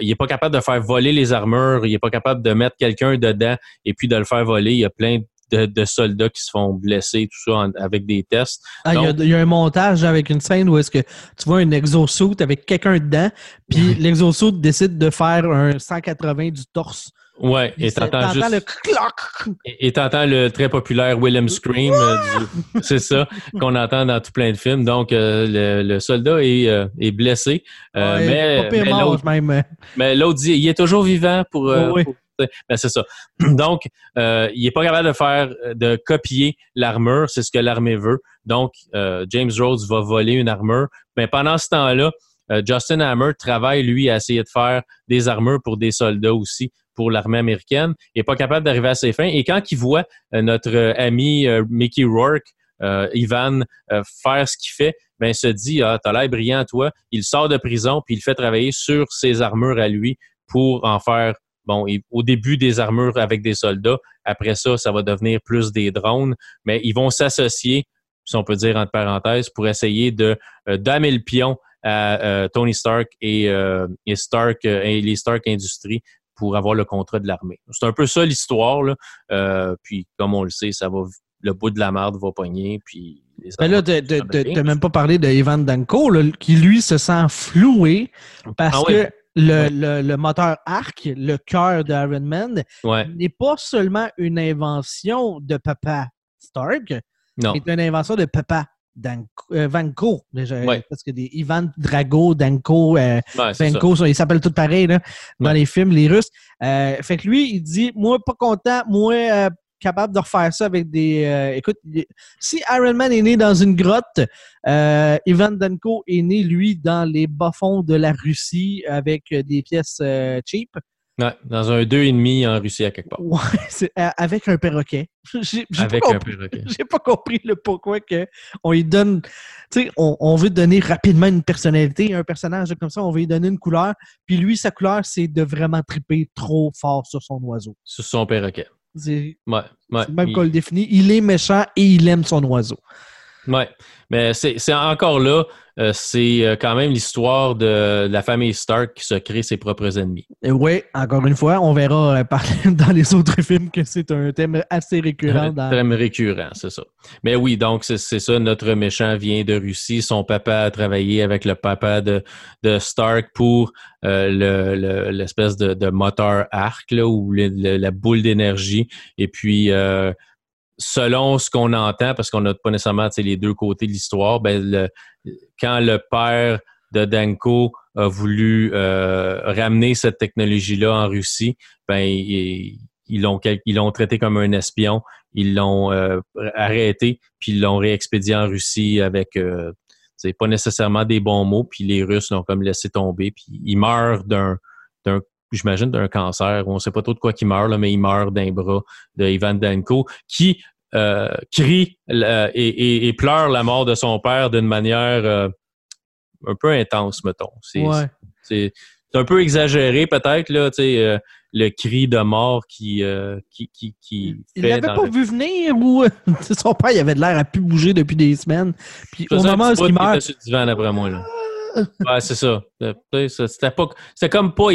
il est pas capable de faire voler les armures, il est pas capable de mettre quelqu'un dedans et puis de le faire voler. Il y a plein de, de soldats qui se font blesser, tout ça, en- avec des tests.
Ah, Il y, a-
Donc-
il y a un montage avec une scène où est-ce que tu vois un exosuit avec quelqu'un dedans, puis *laughs* l'exosuit décide de faire un 180 du torse.
Ouais, et t'entends juste...
le.
Et t'entends le très populaire Willem Scream, euh, du- *laughs* c'est ça, qu'on entend dans tout plein de films. Donc, euh, le, le soldat est, euh, est blessé, euh,
Ouais,
mais, mais l'autre-
même.
mais l'autre dit il est toujours vivant pour.
ouais.
pour- ben, c'est ça. *clears throat* Donc, euh, il est pas capable de faire, de copier l'armure, c'est ce que l'armée veut. Donc, euh, James Rhodes va voler une armure. Mais pendant ce temps-là, euh, Justin Hammer travaille, lui, à essayer de faire des armures pour des soldats aussi, pour l'armée américaine, il n'est pas capable d'arriver à ses fins. Et quand il voit notre ami Mickey Rourke, Ivan, faire ce qu'il fait, ben, se dit, ah, t'as l'air brillant, toi. Il sort de prison, puis il fait travailler sur ses armures à lui pour en faire, bon, au début des armures avec des soldats. Après ça, ça va devenir plus des drones. Mais ils vont s'associer, si on peut dire entre parenthèses, pour essayer de euh, damer le pion à euh, Tony Stark et, euh, Stark et les Stark Industries pour avoir le contrat de l'armée. C'est un peu ça l'histoire. puis, comme on le sait, ça va le bout de la marde va pogner, puis
mais là, tu n'as même pas parlé de Ivan Danko, qui lui se sent floué parce ah que le, moteur Arc, le cœur d'Iron Man, n'est pas seulement une invention de Papa Stark,
non.
c'est une invention de Papa Danko, euh, Vanko, parce que des Ivan Drago, Danko, euh, Vanko, ils s'appellent tous pareil dans les films, les Russes. Euh, fait que lui, il dit Moi, pas content, moi, capable de refaire ça avec des. Euh, écoute, si Iron Man est né dans une grotte, euh, Ivan Danko est né, lui, dans les bas-fonds de la Russie avec des pièces euh, cheap.
Ouais, dans un 2,5 en Russie à quelque part.
Ouais, *laughs* avec un perroquet. *laughs*
J'ai, avec un perroquet. *laughs*
J'ai pas compris le pourquoi que on lui donne. Tu sais, on, on, veut donner rapidement une personnalité, un personnage comme ça, on veut lui donner une couleur. Puis lui, sa couleur, c'est de vraiment triper trop fort sur son oiseau.
Sur son perroquet.
C'est
ouais,
même qu'on le définit. Il est méchant et il aime son oiseau.
Oui, mais c'est encore là, euh, c'est euh, quand même l'histoire de, la famille Stark qui se crée ses propres ennemis.
Oui, encore une fois, on verra euh, *laughs* dans les autres films que c'est un thème assez récurrent.
Un thème récurrent, c'est ça. Mais oui, donc c'est ça, notre méchant vient de Russie. Son papa a travaillé avec le papa de, de Stark pour l'espèce de, moteur arc là, ou la boule d'énergie. Et puis selon ce qu'on entend, parce qu'on n'a pas nécessairement les deux côtés de l'histoire, ben, quand le père de Danko a voulu euh, ramener cette technologie-là en Russie, ben, ils l'ont traité comme un espion, ils l'ont euh, arrêté, puis ils l'ont réexpédié en Russie avec euh, pas nécessairement des bons mots, puis les Russes l'ont comme laissé tomber, puis il meurt d'un j'imagine, d'un cancer. On ne sait pas trop de quoi qu'il meurt, là, mais il meurt d'un bras de Ivan Danko, qui euh, crie et, pleure la mort de son père d'une manière euh, un peu intense, mettons. C'est un peu exagéré, peut-être, là, euh, le cri de mort qui, qui, qui, qui
Il l'avait pas vu venir ou *laughs* son père il avait de l'air à plus bouger depuis des semaines. Puis au moment où il meurt.
Sur moi, là ouais, c'est ça. C'était pas, c'était comme pas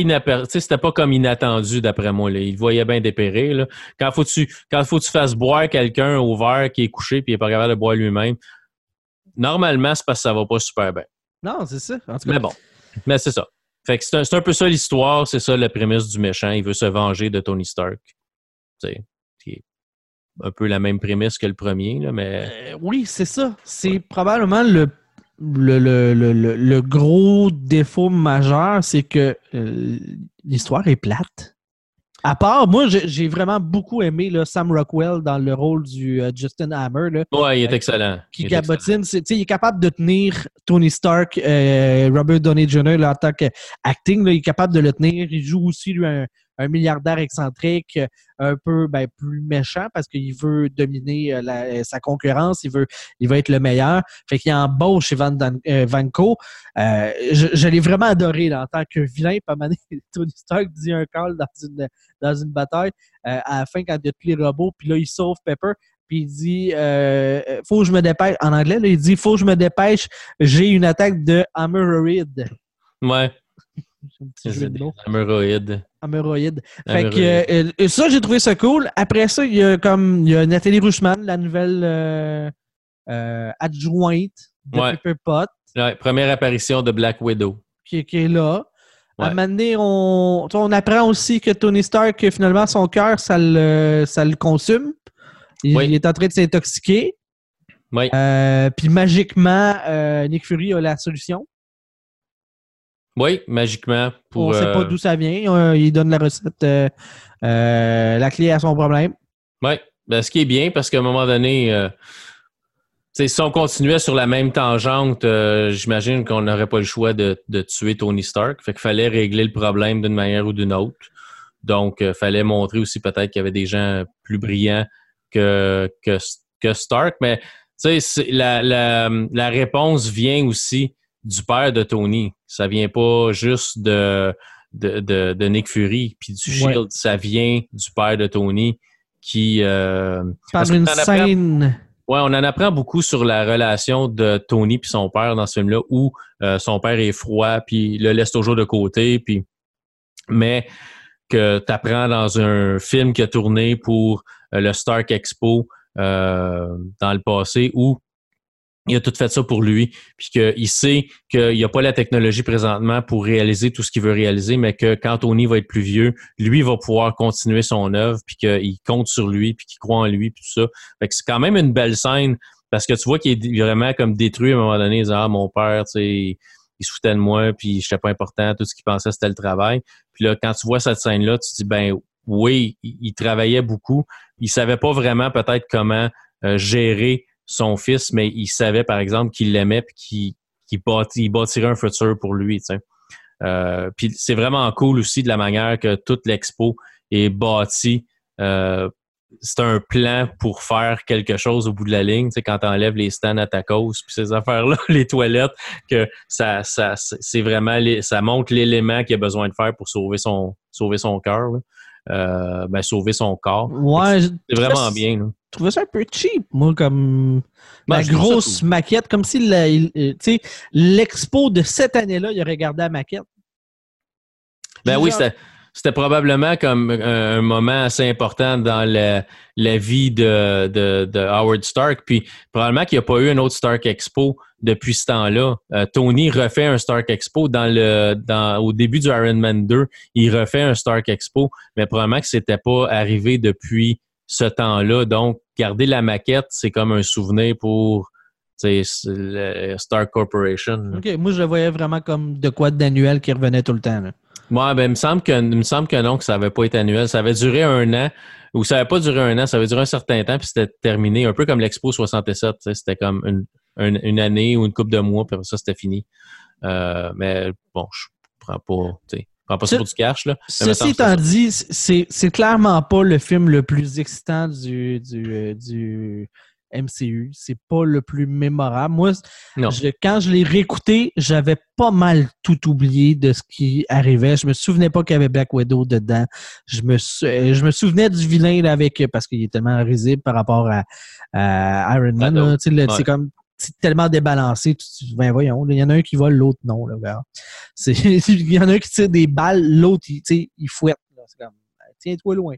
c'était pas comme inattendu d'après moi. Là. Il voyait bien dépérer. Là. Quand faut tu, quand faut tu fasses boire quelqu'un au verre qui est couché puis il est pas capable de boire lui-même, normalement c'est parce que ça va pas super bien.
Non, c'est ça.
Mais bon, mais c'est ça. Fait que c'est un, peu ça l'histoire, c'est ça la prémisse du méchant. Il veut se venger de Tony Stark. C'est un peu la même prémisse que le premier, là, mais.
Euh, oui, c'est ça. C'est probablement le le, le, le, le, gros défaut majeur, c'est que euh, l'histoire est plate. À part, moi, j'ai vraiment beaucoup aimé là, Sam Rockwell dans le rôle du euh, Justin Hammer. Là,
ouais, il est excellent.
Qui cabotine. il est capable de tenir Tony Stark, euh, Robert Downey Jr. en tant qu'acting. Il est capable de le tenir. Il joue aussi, lui, un, un milliardaire excentrique, euh, un peu ben, plus méchant parce qu'il veut dominer euh, euh, sa concurrence, il veut, il veut être le meilleur. Fait qu'il embauche Van Vanko. je, l'ai vraiment adoré en tant que vilain. Pas *laughs* Tony Stark dit un call dans une, dans une bataille à la fin quand il y a tous les robots, puis là, il sauve Pepper puis il dit faut que je me dépêche en anglais il dit faut que je me dépêche j'ai une attaque de Hammeroid
ouais Améroïde.
Améroïde. Fait que euh, ça, j'ai trouvé ça cool. Après ça, il y a comme il y a Nathalie Rushman, la nouvelle euh, euh, adjointe de Pepper Pot.
Ouais, première apparition de Black Widow.
Qui, est là. À un moment donné, on, on apprend aussi que Tony Stark, finalement, son cœur, ça le, ça le consume. Il, est en train de s'intoxiquer.
Oui.
puis magiquement, Nick Fury a la solution.
Oui, magiquement. Pour,
On ne sait pas euh, d'où ça vient. Euh, il donne la recette, euh, la clé à son problème.
Oui. Ben, ce qui est bien, parce qu'à un moment donné, si on continuait sur la même tangente, j'imagine qu'on n'aurait pas le choix de, tuer Tony Stark. Fait qu'il fallait régler le problème d'une manière ou d'une autre. Donc, il fallait montrer aussi peut-être qu'il y avait des gens plus brillants que, que, que Stark. Mais tu sais, la, la, la réponse vient aussi du père de Tony. Ça vient pas juste de, de, de, Nick Fury puis du Shield. Ça vient du père de Tony qui... Euh,
Par une scène...
Ouais, on en apprend beaucoup sur la relation de Tony puis son père dans ce film-là, où euh, son père est froid puis le laisse toujours de côté, puis mais que tu apprends dans un film qui a tourné pour euh, le Stark Expo euh, dans le passé où il a tout fait ça pour lui, puis qu'il sait qu'il n'y a pas la technologie présentement pour réaliser tout ce qu'il veut réaliser, mais que quand Tony va être plus vieux, lui va pouvoir continuer son œuvre, puis qu'il compte sur lui, puis qu'il croit en lui, puis tout ça. Fait que c'est quand même une belle scène, parce que tu vois qu'il est vraiment comme détruit à un moment donné, disant, ah, mon père, tu sais, il se foutait de moi, puis je n'étais pas important, tout ce qu'il pensait, c'était le travail. Puis là, quand tu vois cette scène-là, tu te dis, ben oui, il, travaillait beaucoup. Il savait pas vraiment peut-être comment euh, gérer son fils, mais il savait, par exemple, qu'il l'aimait puis qu'il bâtirait un futur pour lui. Euh, puis c'est vraiment cool aussi de la manière que toute l'expo est bâtie. Euh, c'est un plan pour faire quelque chose au bout de la ligne. Quand tu enlèves les stands à ta cause, puis ces affaires-là, *laughs* les toilettes, que ça, ça c'est vraiment ça montre l'élément qu'il a besoin de faire pour sauver son sauver son cœur. Euh, ben, sauver son corps.
Ouais,
c'est vraiment bien.
Je trouvais ça un peu cheap, moi, comme ben, la grosse maquette, comme si euh, l'expo de cette année-là, il aurait gardé la maquette.
Ben oui, c'était c'était probablement comme un, moment assez important dans la, la vie de, de, de, Howard Stark. Puis probablement qu'il n'y a pas eu un autre Stark Expo depuis ce temps-là. Euh, Tony refait un Stark Expo dans le dans au début du Iron Man 2. Il refait un Stark Expo, mais probablement que c'était pas arrivé depuis ce temps-là. Donc, garder la maquette, c'est comme un souvenir pour Stark Corporation.
OK, moi je le voyais vraiment comme de quoi d'annuel qui revenait tout le temps. Là.
Ouais, ben, il me semble que, me semble que non, que ça n'avait pas été annuel. Ça avait duré un an, ou ça n'avait pas duré un an, ça avait duré un certain temps, puis c'était terminé, un peu comme l'Expo 67. C'était comme une, une, année ou une couple de mois, puis après ça, c'était fini. Euh, mais bon, je prends pas, prends pas ça pour du cash. Là.
Ceci étant dit, c'est clairement pas le film le plus excitant du, du, du MCU. C'est pas le plus mémorable. Moi, quand je l'ai réécouté, j'avais pas mal tout oublié de ce qui arrivait. Je me souvenais pas qu'il y avait Black Widow dedans. Je me, je me souvenais du vilain avec parce qu'il est tellement risible par rapport à, Iron Man. C'est comme tellement débalancé. Ben voyons, il y en a un qui vole, l'autre non. Là, *laughs* il y en a un qui tire des balles, l'autre il, il fouette. C'est comme tiens-toi loin.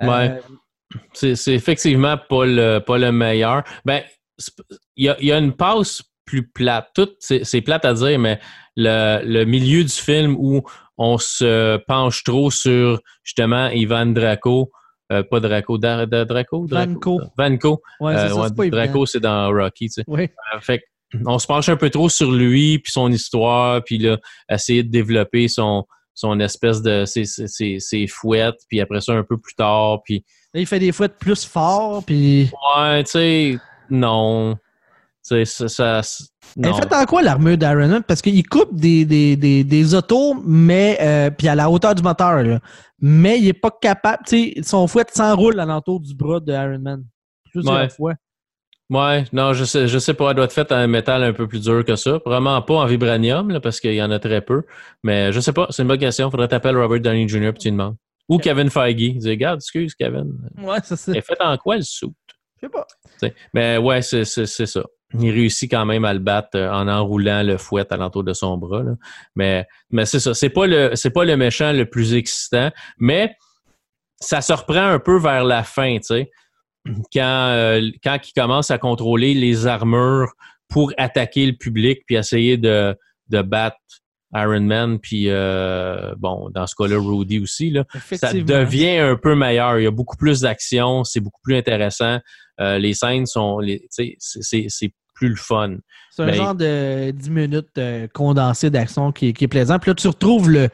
Ouais. Euh, c'est effectivement pas le, pas le meilleur. Ben, il y a, une passe plus plate. Tout, c'est plate à dire, mais le, milieu du film où on se penche trop sur justement Ivan Draco, euh, pas Draco, Draco,
Vanco.
Vanco. Euh, Draco, c'est dans Rocky, tu sais. Euh, fait on se penche un peu trop sur lui, puis son histoire, puis là, essayer de développer son, son espèce de ses, ses, ses, fouettes, puis après ça, un peu plus tard, puis
il fait des fouettes plus fort, puis...
Ouais, tu sais, non. Tu sais, ça...
Elle fait en quoi l'armure d'Iron Parce qu'il coupe des, des, des, des, autos, mais euh, puis à la hauteur du moteur. Là. Mais il est pas capable. Tu sais, son fouet s'enroule à l'entour du bras de Iron Man. Plusieurs
ouais.
fois.
Ouais, non, je sais, je sais pas, elle doit être faite en métal un peu plus dur que ça. Vraiment pas en vibranium, là, parce qu'il y en a très peu. Mais je sais pas, c'est une bonne question. Faudrait t'appeler Robert Downey Jr. puis tu demandes. Ou Kevin Feige. Il dit, regarde, excuse, Kevin.
Ouais, c'est ça.
est fait en quoi le suit?
Je sais pas.
mais ouais, c'est ça. Il réussit quand même à le battre euh, en enroulant le fouet à l'entour de son bras. Mais, mais c'est ça. C'est pas le c'est pas le méchant le plus excitant, mais ça se reprend un peu vers la fin, tu sais. Quand, euh, quand il commence à contrôler les armures pour attaquer le public puis essayer de, de battre Iron Man, puis euh, bon, dans ce cas-là, Rudy aussi, là, ça devient un peu meilleur. Il y a beaucoup plus d'action, c'est beaucoup plus intéressant. Euh, les scènes sont, c'est plus le fun.
C'est un genre de 10 minutes euh, condensé d'action qui, qui, est plaisant. Puis là, tu retrouves le,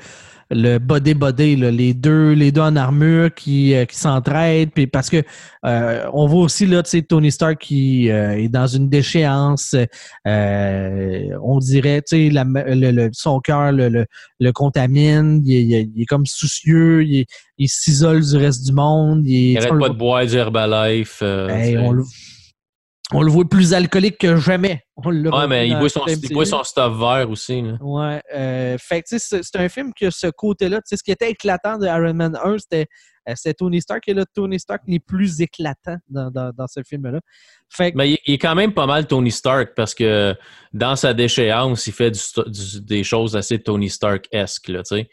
le body body, les deux, les deux en armure qui, euh, qui s'entraident, puis parce que euh, on voit aussi là, Tony Stark qui euh, est dans une déchéance. on dirait, tu sais, le, son cœur le, le, contamine. Il, est comme soucieux. Il, s'isole du reste du monde.
Il, il pas de boire du Herbalife.
on, on le voit plus alcoolique que jamais.
ouais, mais il boit, son, il son stuff vert aussi. Là.
Ouais. Euh, fait que, c'est un film qui a ce côté-là. Ce qui était éclatant de Iron Man 1, c'était euh, Tony Stark. Et là, Tony Stark n'est plus éclatant dans, dans, ce film-là.
Fait Mais il, est quand même pas mal Tony Stark parce que dans sa déchéance, il fait des choses assez Tony Stark-esque. Tu sais.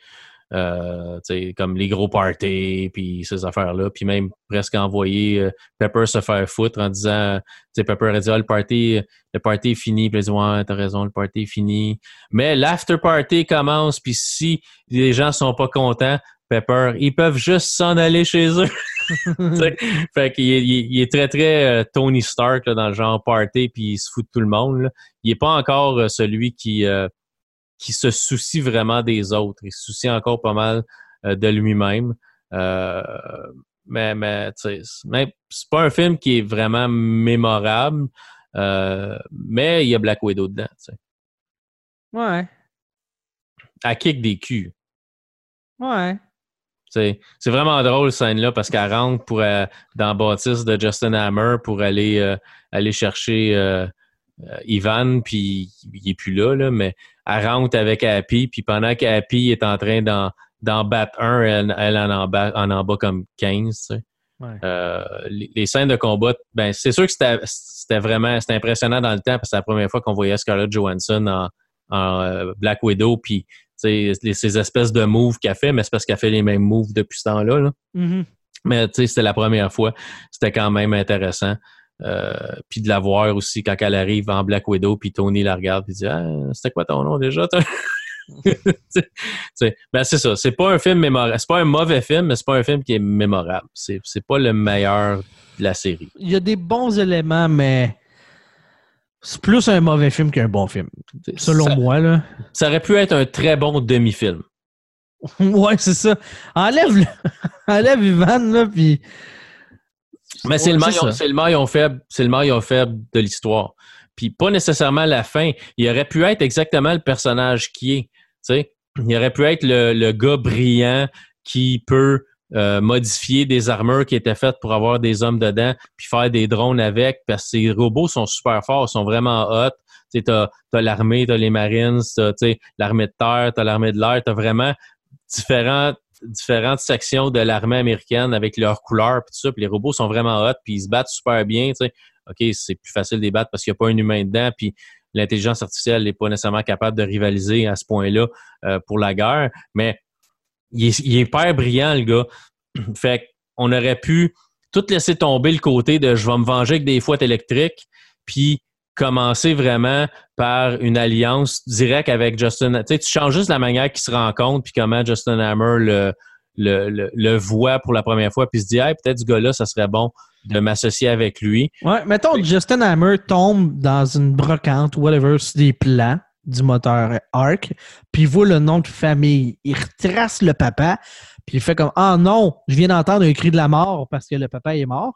Euh, comme les gros parties, puis ces affaires-là, puis même presque envoyer euh, Pepper se faire foutre en disant, Pepper a dit, ah, le party, le party est fini, puis il dit, ouais, t'as raison, le party est fini. Mais l'after party commence, puis si les gens sont pas contents, Pepper, ils peuvent juste s'en aller chez eux. *laughs* fait qu'il il, est très, très euh, Tony Stark dans le genre party, puis il se fout de tout le monde. Il est pas encore celui qui qui se soucie vraiment des autres. Il se soucie encore pas mal euh, de lui-même. Euh, mais mais c'est pas un film qui est vraiment mémorable. Euh, mais il y a Black Widow dedans.
Ouais.
Elle kick des culs.
Ouais.
C'est vraiment drôle cette scène-là parce qu'elle rentre pour, dans Baptiste de Justin Hammer pour aller, aller chercher Ivan, puis il n'est plus là, là, mais elle rentre avec Happy, puis pendant qu'Happy est en train d'en battre un, elle, elle en, en, bat, en, en bat comme 15. Euh, les, scènes de combat, ben c'est sûr que c'était vraiment c'était impressionnant dans le temps parce que c'est la première fois qu'on voyait Scarlett Johansson en, en euh, Black Widow, puis ces espèces de moves qu'elle fait, mais c'est parce qu'elle fait les mêmes moves depuis ce temps-là. Là.
Mm-hmm.
Mais c'était la première fois. C'était quand même intéressant. Euh, puis de la voir aussi quand elle arrive en Black Widow, puis Tony la regarde et dit Ah, c'était quoi ton nom déjà? *laughs* ben c'est ça. C'est pas un film mémorable. C'est pas un mauvais film, mais c'est pas un film qui est mémorable. C'est, c'est pas le meilleur de la série.
Il y a des bons éléments, mais c'est plus un mauvais film qu'un bon film. Selon moi, là.
Ça aurait pu être un très bon demi-film. *laughs*
ouais, c'est ça. Enlève, *laughs* Enlève Ivan, là, puis
mais c'est le, maillon, faible, c'est le maillon faible de l'histoire. Puis pas nécessairement la fin. Il aurait pu être exactement le personnage qui est. sais. Il aurait pu être le, gars brillant qui peut euh, modifier des armures qui étaient faites pour avoir des hommes dedans, puis faire des drones avec, parce que ces robots sont super forts, sont vraiment hot. Tu as, as l'armée, tu as les Marines, tu as l'armée de terre, tu as l'armée de l'air, tu as vraiment différents différentes sections de l'armée américaine avec leurs couleurs puis tout ça. Puis les robots sont vraiment hot, puis ils se battent super bien. OK, c'est plus facile de les battre parce qu'il n'y a pas un humain dedans, puis l'intelligence artificielle n'est pas nécessairement capable de rivaliser à ce point-là euh, pour la guerre. Mais il est, il est hyper brillant, le gars. *clears throat* fait qu'on aurait pu tout laisser tomber le côté de je vais me venger avec des fouettes électriques, puis commencer vraiment par une alliance directe avec Justin. Tu sais, tu changes juste la manière qu'ils se rencontrent puis comment Justin Hammer le, le, le, voit pour la première fois puis se dit, hey, peut-être ce gars-là, ça serait bon de m'associer avec lui.
Ouais, mettons, Justin Hammer tombe dans une brocante, whatever, sur des plans du moteur Arc, puis il voit le nom de famille. Il retrace le papa, puis il fait comme Ah non, je viens d'entendre un cri de la mort parce que le papa est mort.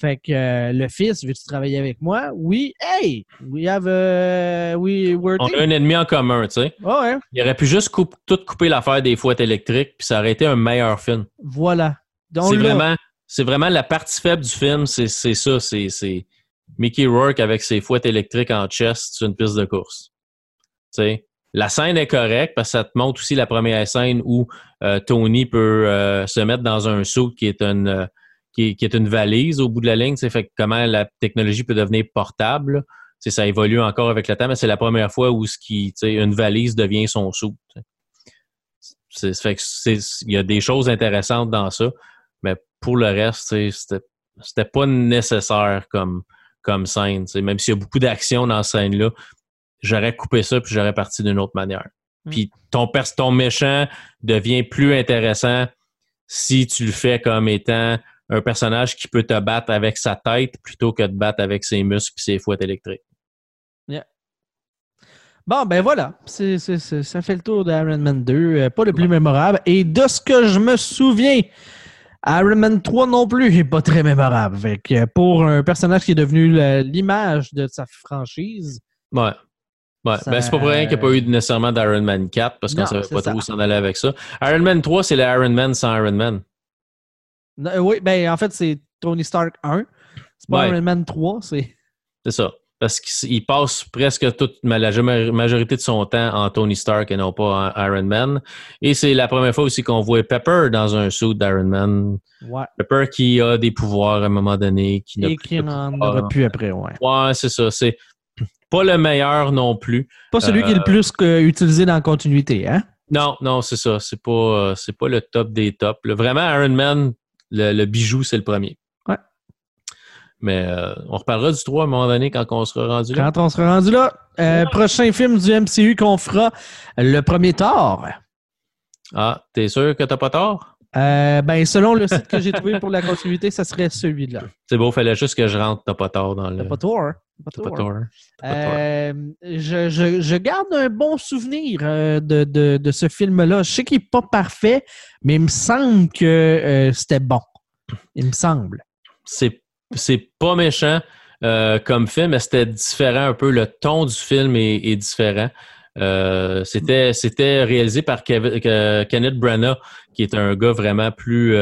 Fait que euh, le fils, veux-tu travailler avec moi? Oui. Hey! We have a... we
On a un ennemi en commun, tu sais.
ouais.
Il aurait pu juste tout couper l'affaire des fouettes électriques, puis ça aurait été un meilleur film.
Voilà.
C'est vraiment, c'est vraiment la partie faible du film, c'est ça. C'est Mickey Rourke avec ses fouettes électriques en chest sur une piste de course. Tu sais. La scène est correcte parce que ça te montre aussi la première scène où euh, Tony peut euh, se mettre dans un saut qui est une qui est, une valise au bout de la ligne. Fait comment la technologie peut devenir portable. Ça évolue encore avec le temps, mais c'est la première fois où ce qui, une valise devient son sou. il y a des choses intéressantes dans ça, mais pour le reste, c'était, c'était pas nécessaire comme, comme scène. Même s'il y a beaucoup d'action dans cette scène-là, j'aurais coupé ça puis j'aurais parti d'une autre manière. Mm. Puis ton, ton méchant devient plus intéressant si tu le fais comme étant un personnage qui peut te battre avec sa tête plutôt que de battre avec ses muscles et ses fouettes électriques.
Yeah. Bon, ben voilà. Ça fait le tour d'Iron Man 2. euh, pas le plus mémorable. Et de ce que je me souviens, Iron Man 3 non plus n'est pas très mémorable. Fait que pour un personnage qui est devenu l'image de sa franchise,
Ouais. Ouais.
Ça-
Ben, c'est pas pour rien qu'il n'y a pas eu nécessairement d'Iron Man 4 parce qu'on
Non,
savait pas
ça.
trop où s'en aller avec ça. Iron Man 3, c'est le Iron Man sans Iron Man.
Non, euh, oui, ben en fait, c'est Tony Stark 1. C'est pas
Ouais.
Iron Man 3, c'est.
C'est ça. Parce qu'il il passe presque toute la ma- majorité de son temps en Tony Stark et non pas en Iron Man. Et c'est la première fois aussi qu'on voit Pepper dans un suit d'Iron Man.
Ouais.
Pepper qui a des pouvoirs à un moment donné. Qui
Et qui n'en aura plus après, ouais.
Ouais, c'est ça. C'est pas le meilleur non plus.
Pas celui qui est le
Euh,
plus que- utilisé dans la continuité, hein?
Non, non, c'est ça. C'est pas, euh, c'est pas le top des tops. Vraiment, Iron Man, le, le bijou, c'est le premier.
Ouais.
Mais euh, on reparlera du 3 à un moment donné quand on sera rendu là.
Quand on sera rendu là, euh, prochain film du MCU qu'on fera, le premier Thor.
Ah, t'es sûr que t'as pas tort?
Euh, ben, selon le site que j'ai trouvé pour la continuité, ça serait celui-là.
C'est beau, fallait juste que je rentre, t'as pas tort dans le.
T'as pas
tort.
Euh, je, je- je garde un bon souvenir euh, de, de- de ce film-là. Je sais qu'il n'est pas parfait, mais il me semble que euh, c'était bon. Il me semble.
C'est, c'est pas méchant comme film, mais c'était différent un peu. Le ton du film est, est différent. C'était, c'était réalisé par Kenneth Branagh, qui est un gars vraiment plus,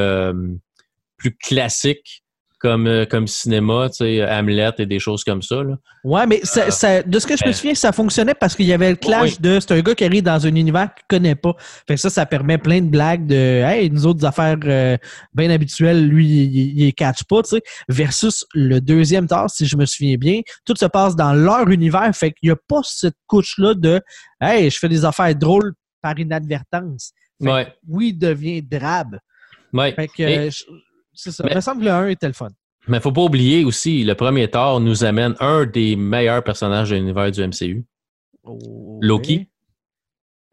plus classique comme, euh, comme cinéma, tu sais, Hamlet et des choses comme ça. Là.
Ouais, mais ça- ça- de ce que je me
euh,
souviens, ça fonctionnait parce qu'il y avait le clash
Oui.
de c'est un gars qui arrive dans un univers qu'il connaît pas. Fait que ça, ça permet plein de blagues de Hey, nous autres affaires euh, bien habituelles, lui, il, il, catch pas, tu sais. Versus le deuxième tard, si je me souviens bien, tout se passe dans leur univers. Fait qu'il y a pas cette couche-là de Hey, je fais des affaires drôles par inadvertance. Fait que
Ouais,
oui, il devient drabe.
ouais.
Fait que
Et-
euh, je- c'est ça.
Mais-
Il me semble que le 1 était le fun.
Mais faut pas oublier aussi, le premier Thor nous amène un des meilleurs personnages de l'univers du MCU. Loki?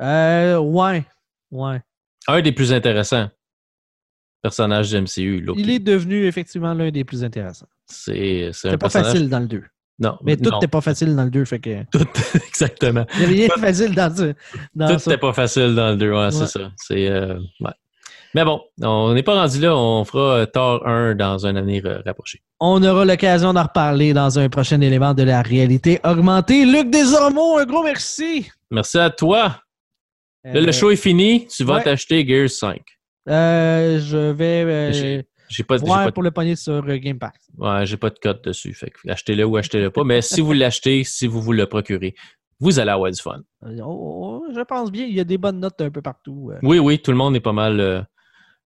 Euh, ouais. Ouais.
Un des plus intéressants personnages du MCU, Loki.
Il est devenu effectivement l'un des plus intéressants.
C'est,
pas
personnage...
facile dans le 2.
Non,
Mais tout n'est pas facile dans le 2, fait que.
tout, *laughs* exactement.
Il n'y a rien de facile dans, dans
Tout
ça.
n'était pas facile dans le 2, ouais,
Ouais.
c'est ça. C'est, euh, ouais. Mais bon, on n'est pas rendu là, on fera euh, Thor 1 dans un avenir euh, rapproché.
On aura l'occasion d'en reparler dans un prochain élément de la réalité augmentée. Luc Desormeaux, un gros merci.
Merci à toi. Là,
Euh,
le show est fini, tu vas
ouais.
t'acheter Gears 5.
euh, je vais euh,
J'ai- pas,
voir
pas,
pour le pogner sur Game Pass.
ouais, j'ai pas de code dessus. Fait que achetez-le ou achetez-le pas. Mais si vous l'achetez, si vous vous le procurez, vous allez avoir du fun.
Euh, oh, oh, je pense bien, il y a des bonnes notes un peu partout.
Oui, oui, tout le monde est pas mal,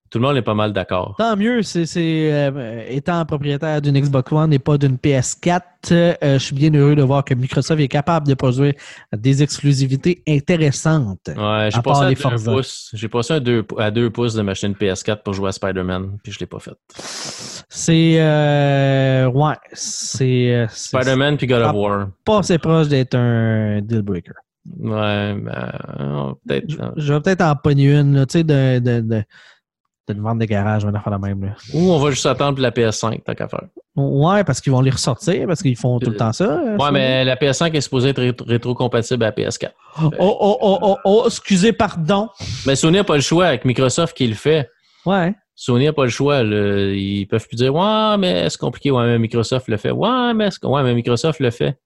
tout le monde est pas mal d'accord.
Tant mieux, c'est, c'est, euh, étant propriétaire d'une Xbox One et pas d'une PS4, euh, je suis bien heureux de voir que Microsoft est capable de produire des exclusivités intéressantes.
Ouais, j'ai passé à
les
2
Forza.
pouces. J'ai passé à 2 à deux pouces de m'acheter une PS4 pour jouer à Spider-Man, puis je l'ai pas fait.
C'est euh, ouais, c'est,
Spider-Man puis God of. War.
pas assez proche d'être un deal breaker.
Ouais, ben, peut-être.
Je, je vais peut-être en pogner une, là, tu sais, de, de, de, d'une vente de garage, on va faire la même. Là.
Ou on va juste attendre pour la PS5, tant qu'à faire.
Ouais, parce qu'ils vont les ressortir, parce qu'ils font tout le temps ça. euh,
Ouais,
ça.
mais la PS5 est supposée être rétro- rétro-compatible à la PS4.
Oh, oh, oh, oh, oh, excusez, pardon.
Mais Sony n'a pas le choix avec Microsoft qui le fait.
Ouais.
Sony n'a pas le choix. là. Ils peuvent plus dire Ouais, mais c'est compliqué. Ouais, mais Microsoft le fait. Ouais, mais, ouais, mais Microsoft le fait.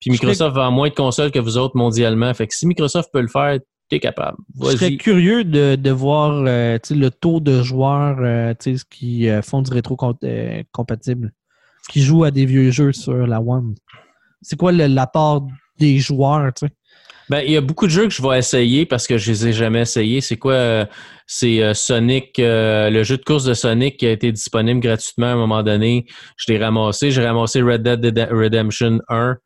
Puis Microsoft vend moins de consoles que vous autres mondialement. Fait que si Microsoft peut le faire, t'es capable.
Je serais curieux de, de voir euh, le taux de joueurs euh, qui euh, font du rétro-compatible, qui jouent à des vieux jeux sur la One. C'est quoi l'apport des joueurs?
Ben, il y a beaucoup de jeux que je vais essayer parce que je les ai jamais essayés. C'est quoi? c'est Sonic, le jeu de course de Sonic qui a été disponible gratuitement à un moment donné. Je l'ai ramassé. J'ai ramassé Red Dead Rede- Redemption 1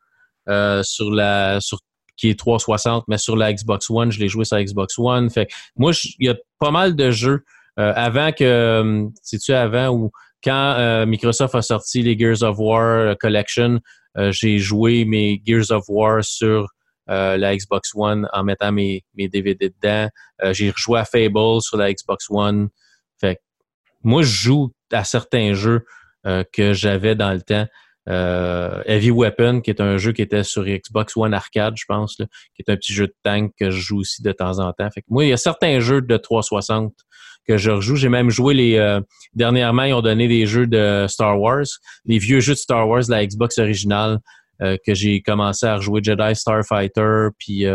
euh, sur la sur qui est 360, mais sur la Xbox One, je l'ai joué sur la Xbox One. Fait moi, il y a pas mal de jeux euh, avant que, euh, sais-tu, avant ou quand euh, Microsoft a sorti les Gears of War Collection, j'ai joué mes Gears of War sur la Xbox One en mettant mes, mes DVD dedans. J'ai rejoué à Fable sur la Xbox One. Fait que moi, je joue à certains jeux que j'avais dans le temps. Euh, Heavy Weapon, qui est un jeu qui était sur Xbox One Arcade, je pense, qui est un petit jeu de tank que je joue aussi de temps en temps. Moi, il y a certains jeux de 360 que je rejoue. J'ai même joué les euh, dernièrement, ils ont donné des jeux de Star Wars, les vieux jeux de Star Wars, la Xbox originale, euh, que j'ai commencé à rejouer Jedi Starfighter, puis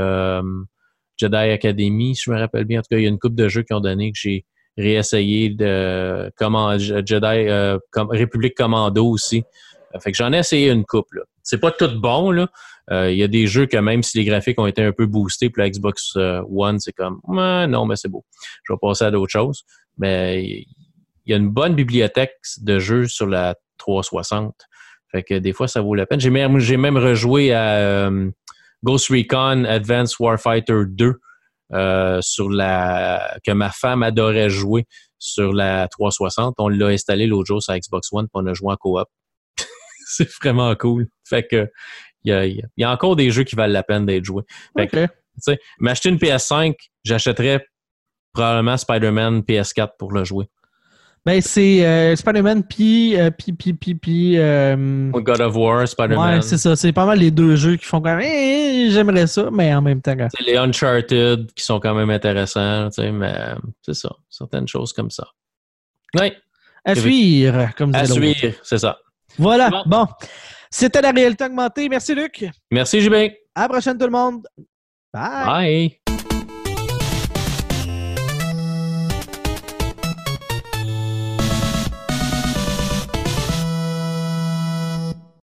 Jedi Academy, si je me rappelle bien. En tout cas, il y a une coupe de jeux qui ont donné que j'ai réessayé de Jedi République Commando aussi. Fait que j'en ai essayé une coupe. Là. C'est pas tout bon, là. Il y a des jeux que même si les graphiques ont été un peu boostés pour la Xbox One, c'est comme non, mais c'est beau. Je vais passer à d'autres choses. Mais il y a une bonne bibliothèque de jeux sur la 360. Fait que des fois, ça vaut la peine. J'ai même, j'ai même rejoué à Ghost Recon Advanced Warfighter 2 euh, sur la que ma femme adorait jouer sur la 360. On l'a installé l'autre jour sur Xbox One, puis on a joué en coop. *laughs* c'est vraiment cool. Fait que il y a, encore des jeux qui valent la peine d'être joués. Fait que, m'acheter une PS5, j'achèterais probablement Spider-Man PS4 pour le jouer.
Ben, c'est euh, Spider-Man puis, euh, puis, puis, puis, puis euh,
God of War, Spider-Man.
Ouais, c'est ça. C'est pas mal les deux jeux qui font quand même. Eh, j'aimerais ça, mais en même temps.
C'est les Uncharted qui sont quand même intéressants, tu sais, mais c'est ça. Certaines choses comme ça. Oui.
À suivre, comme
À suivre, c'est ça.
Voilà. Bon. C'était la réalité augmentée. Merci, Luc.
Merci, JB.
À la prochaine, tout le monde. Bye.
Bye.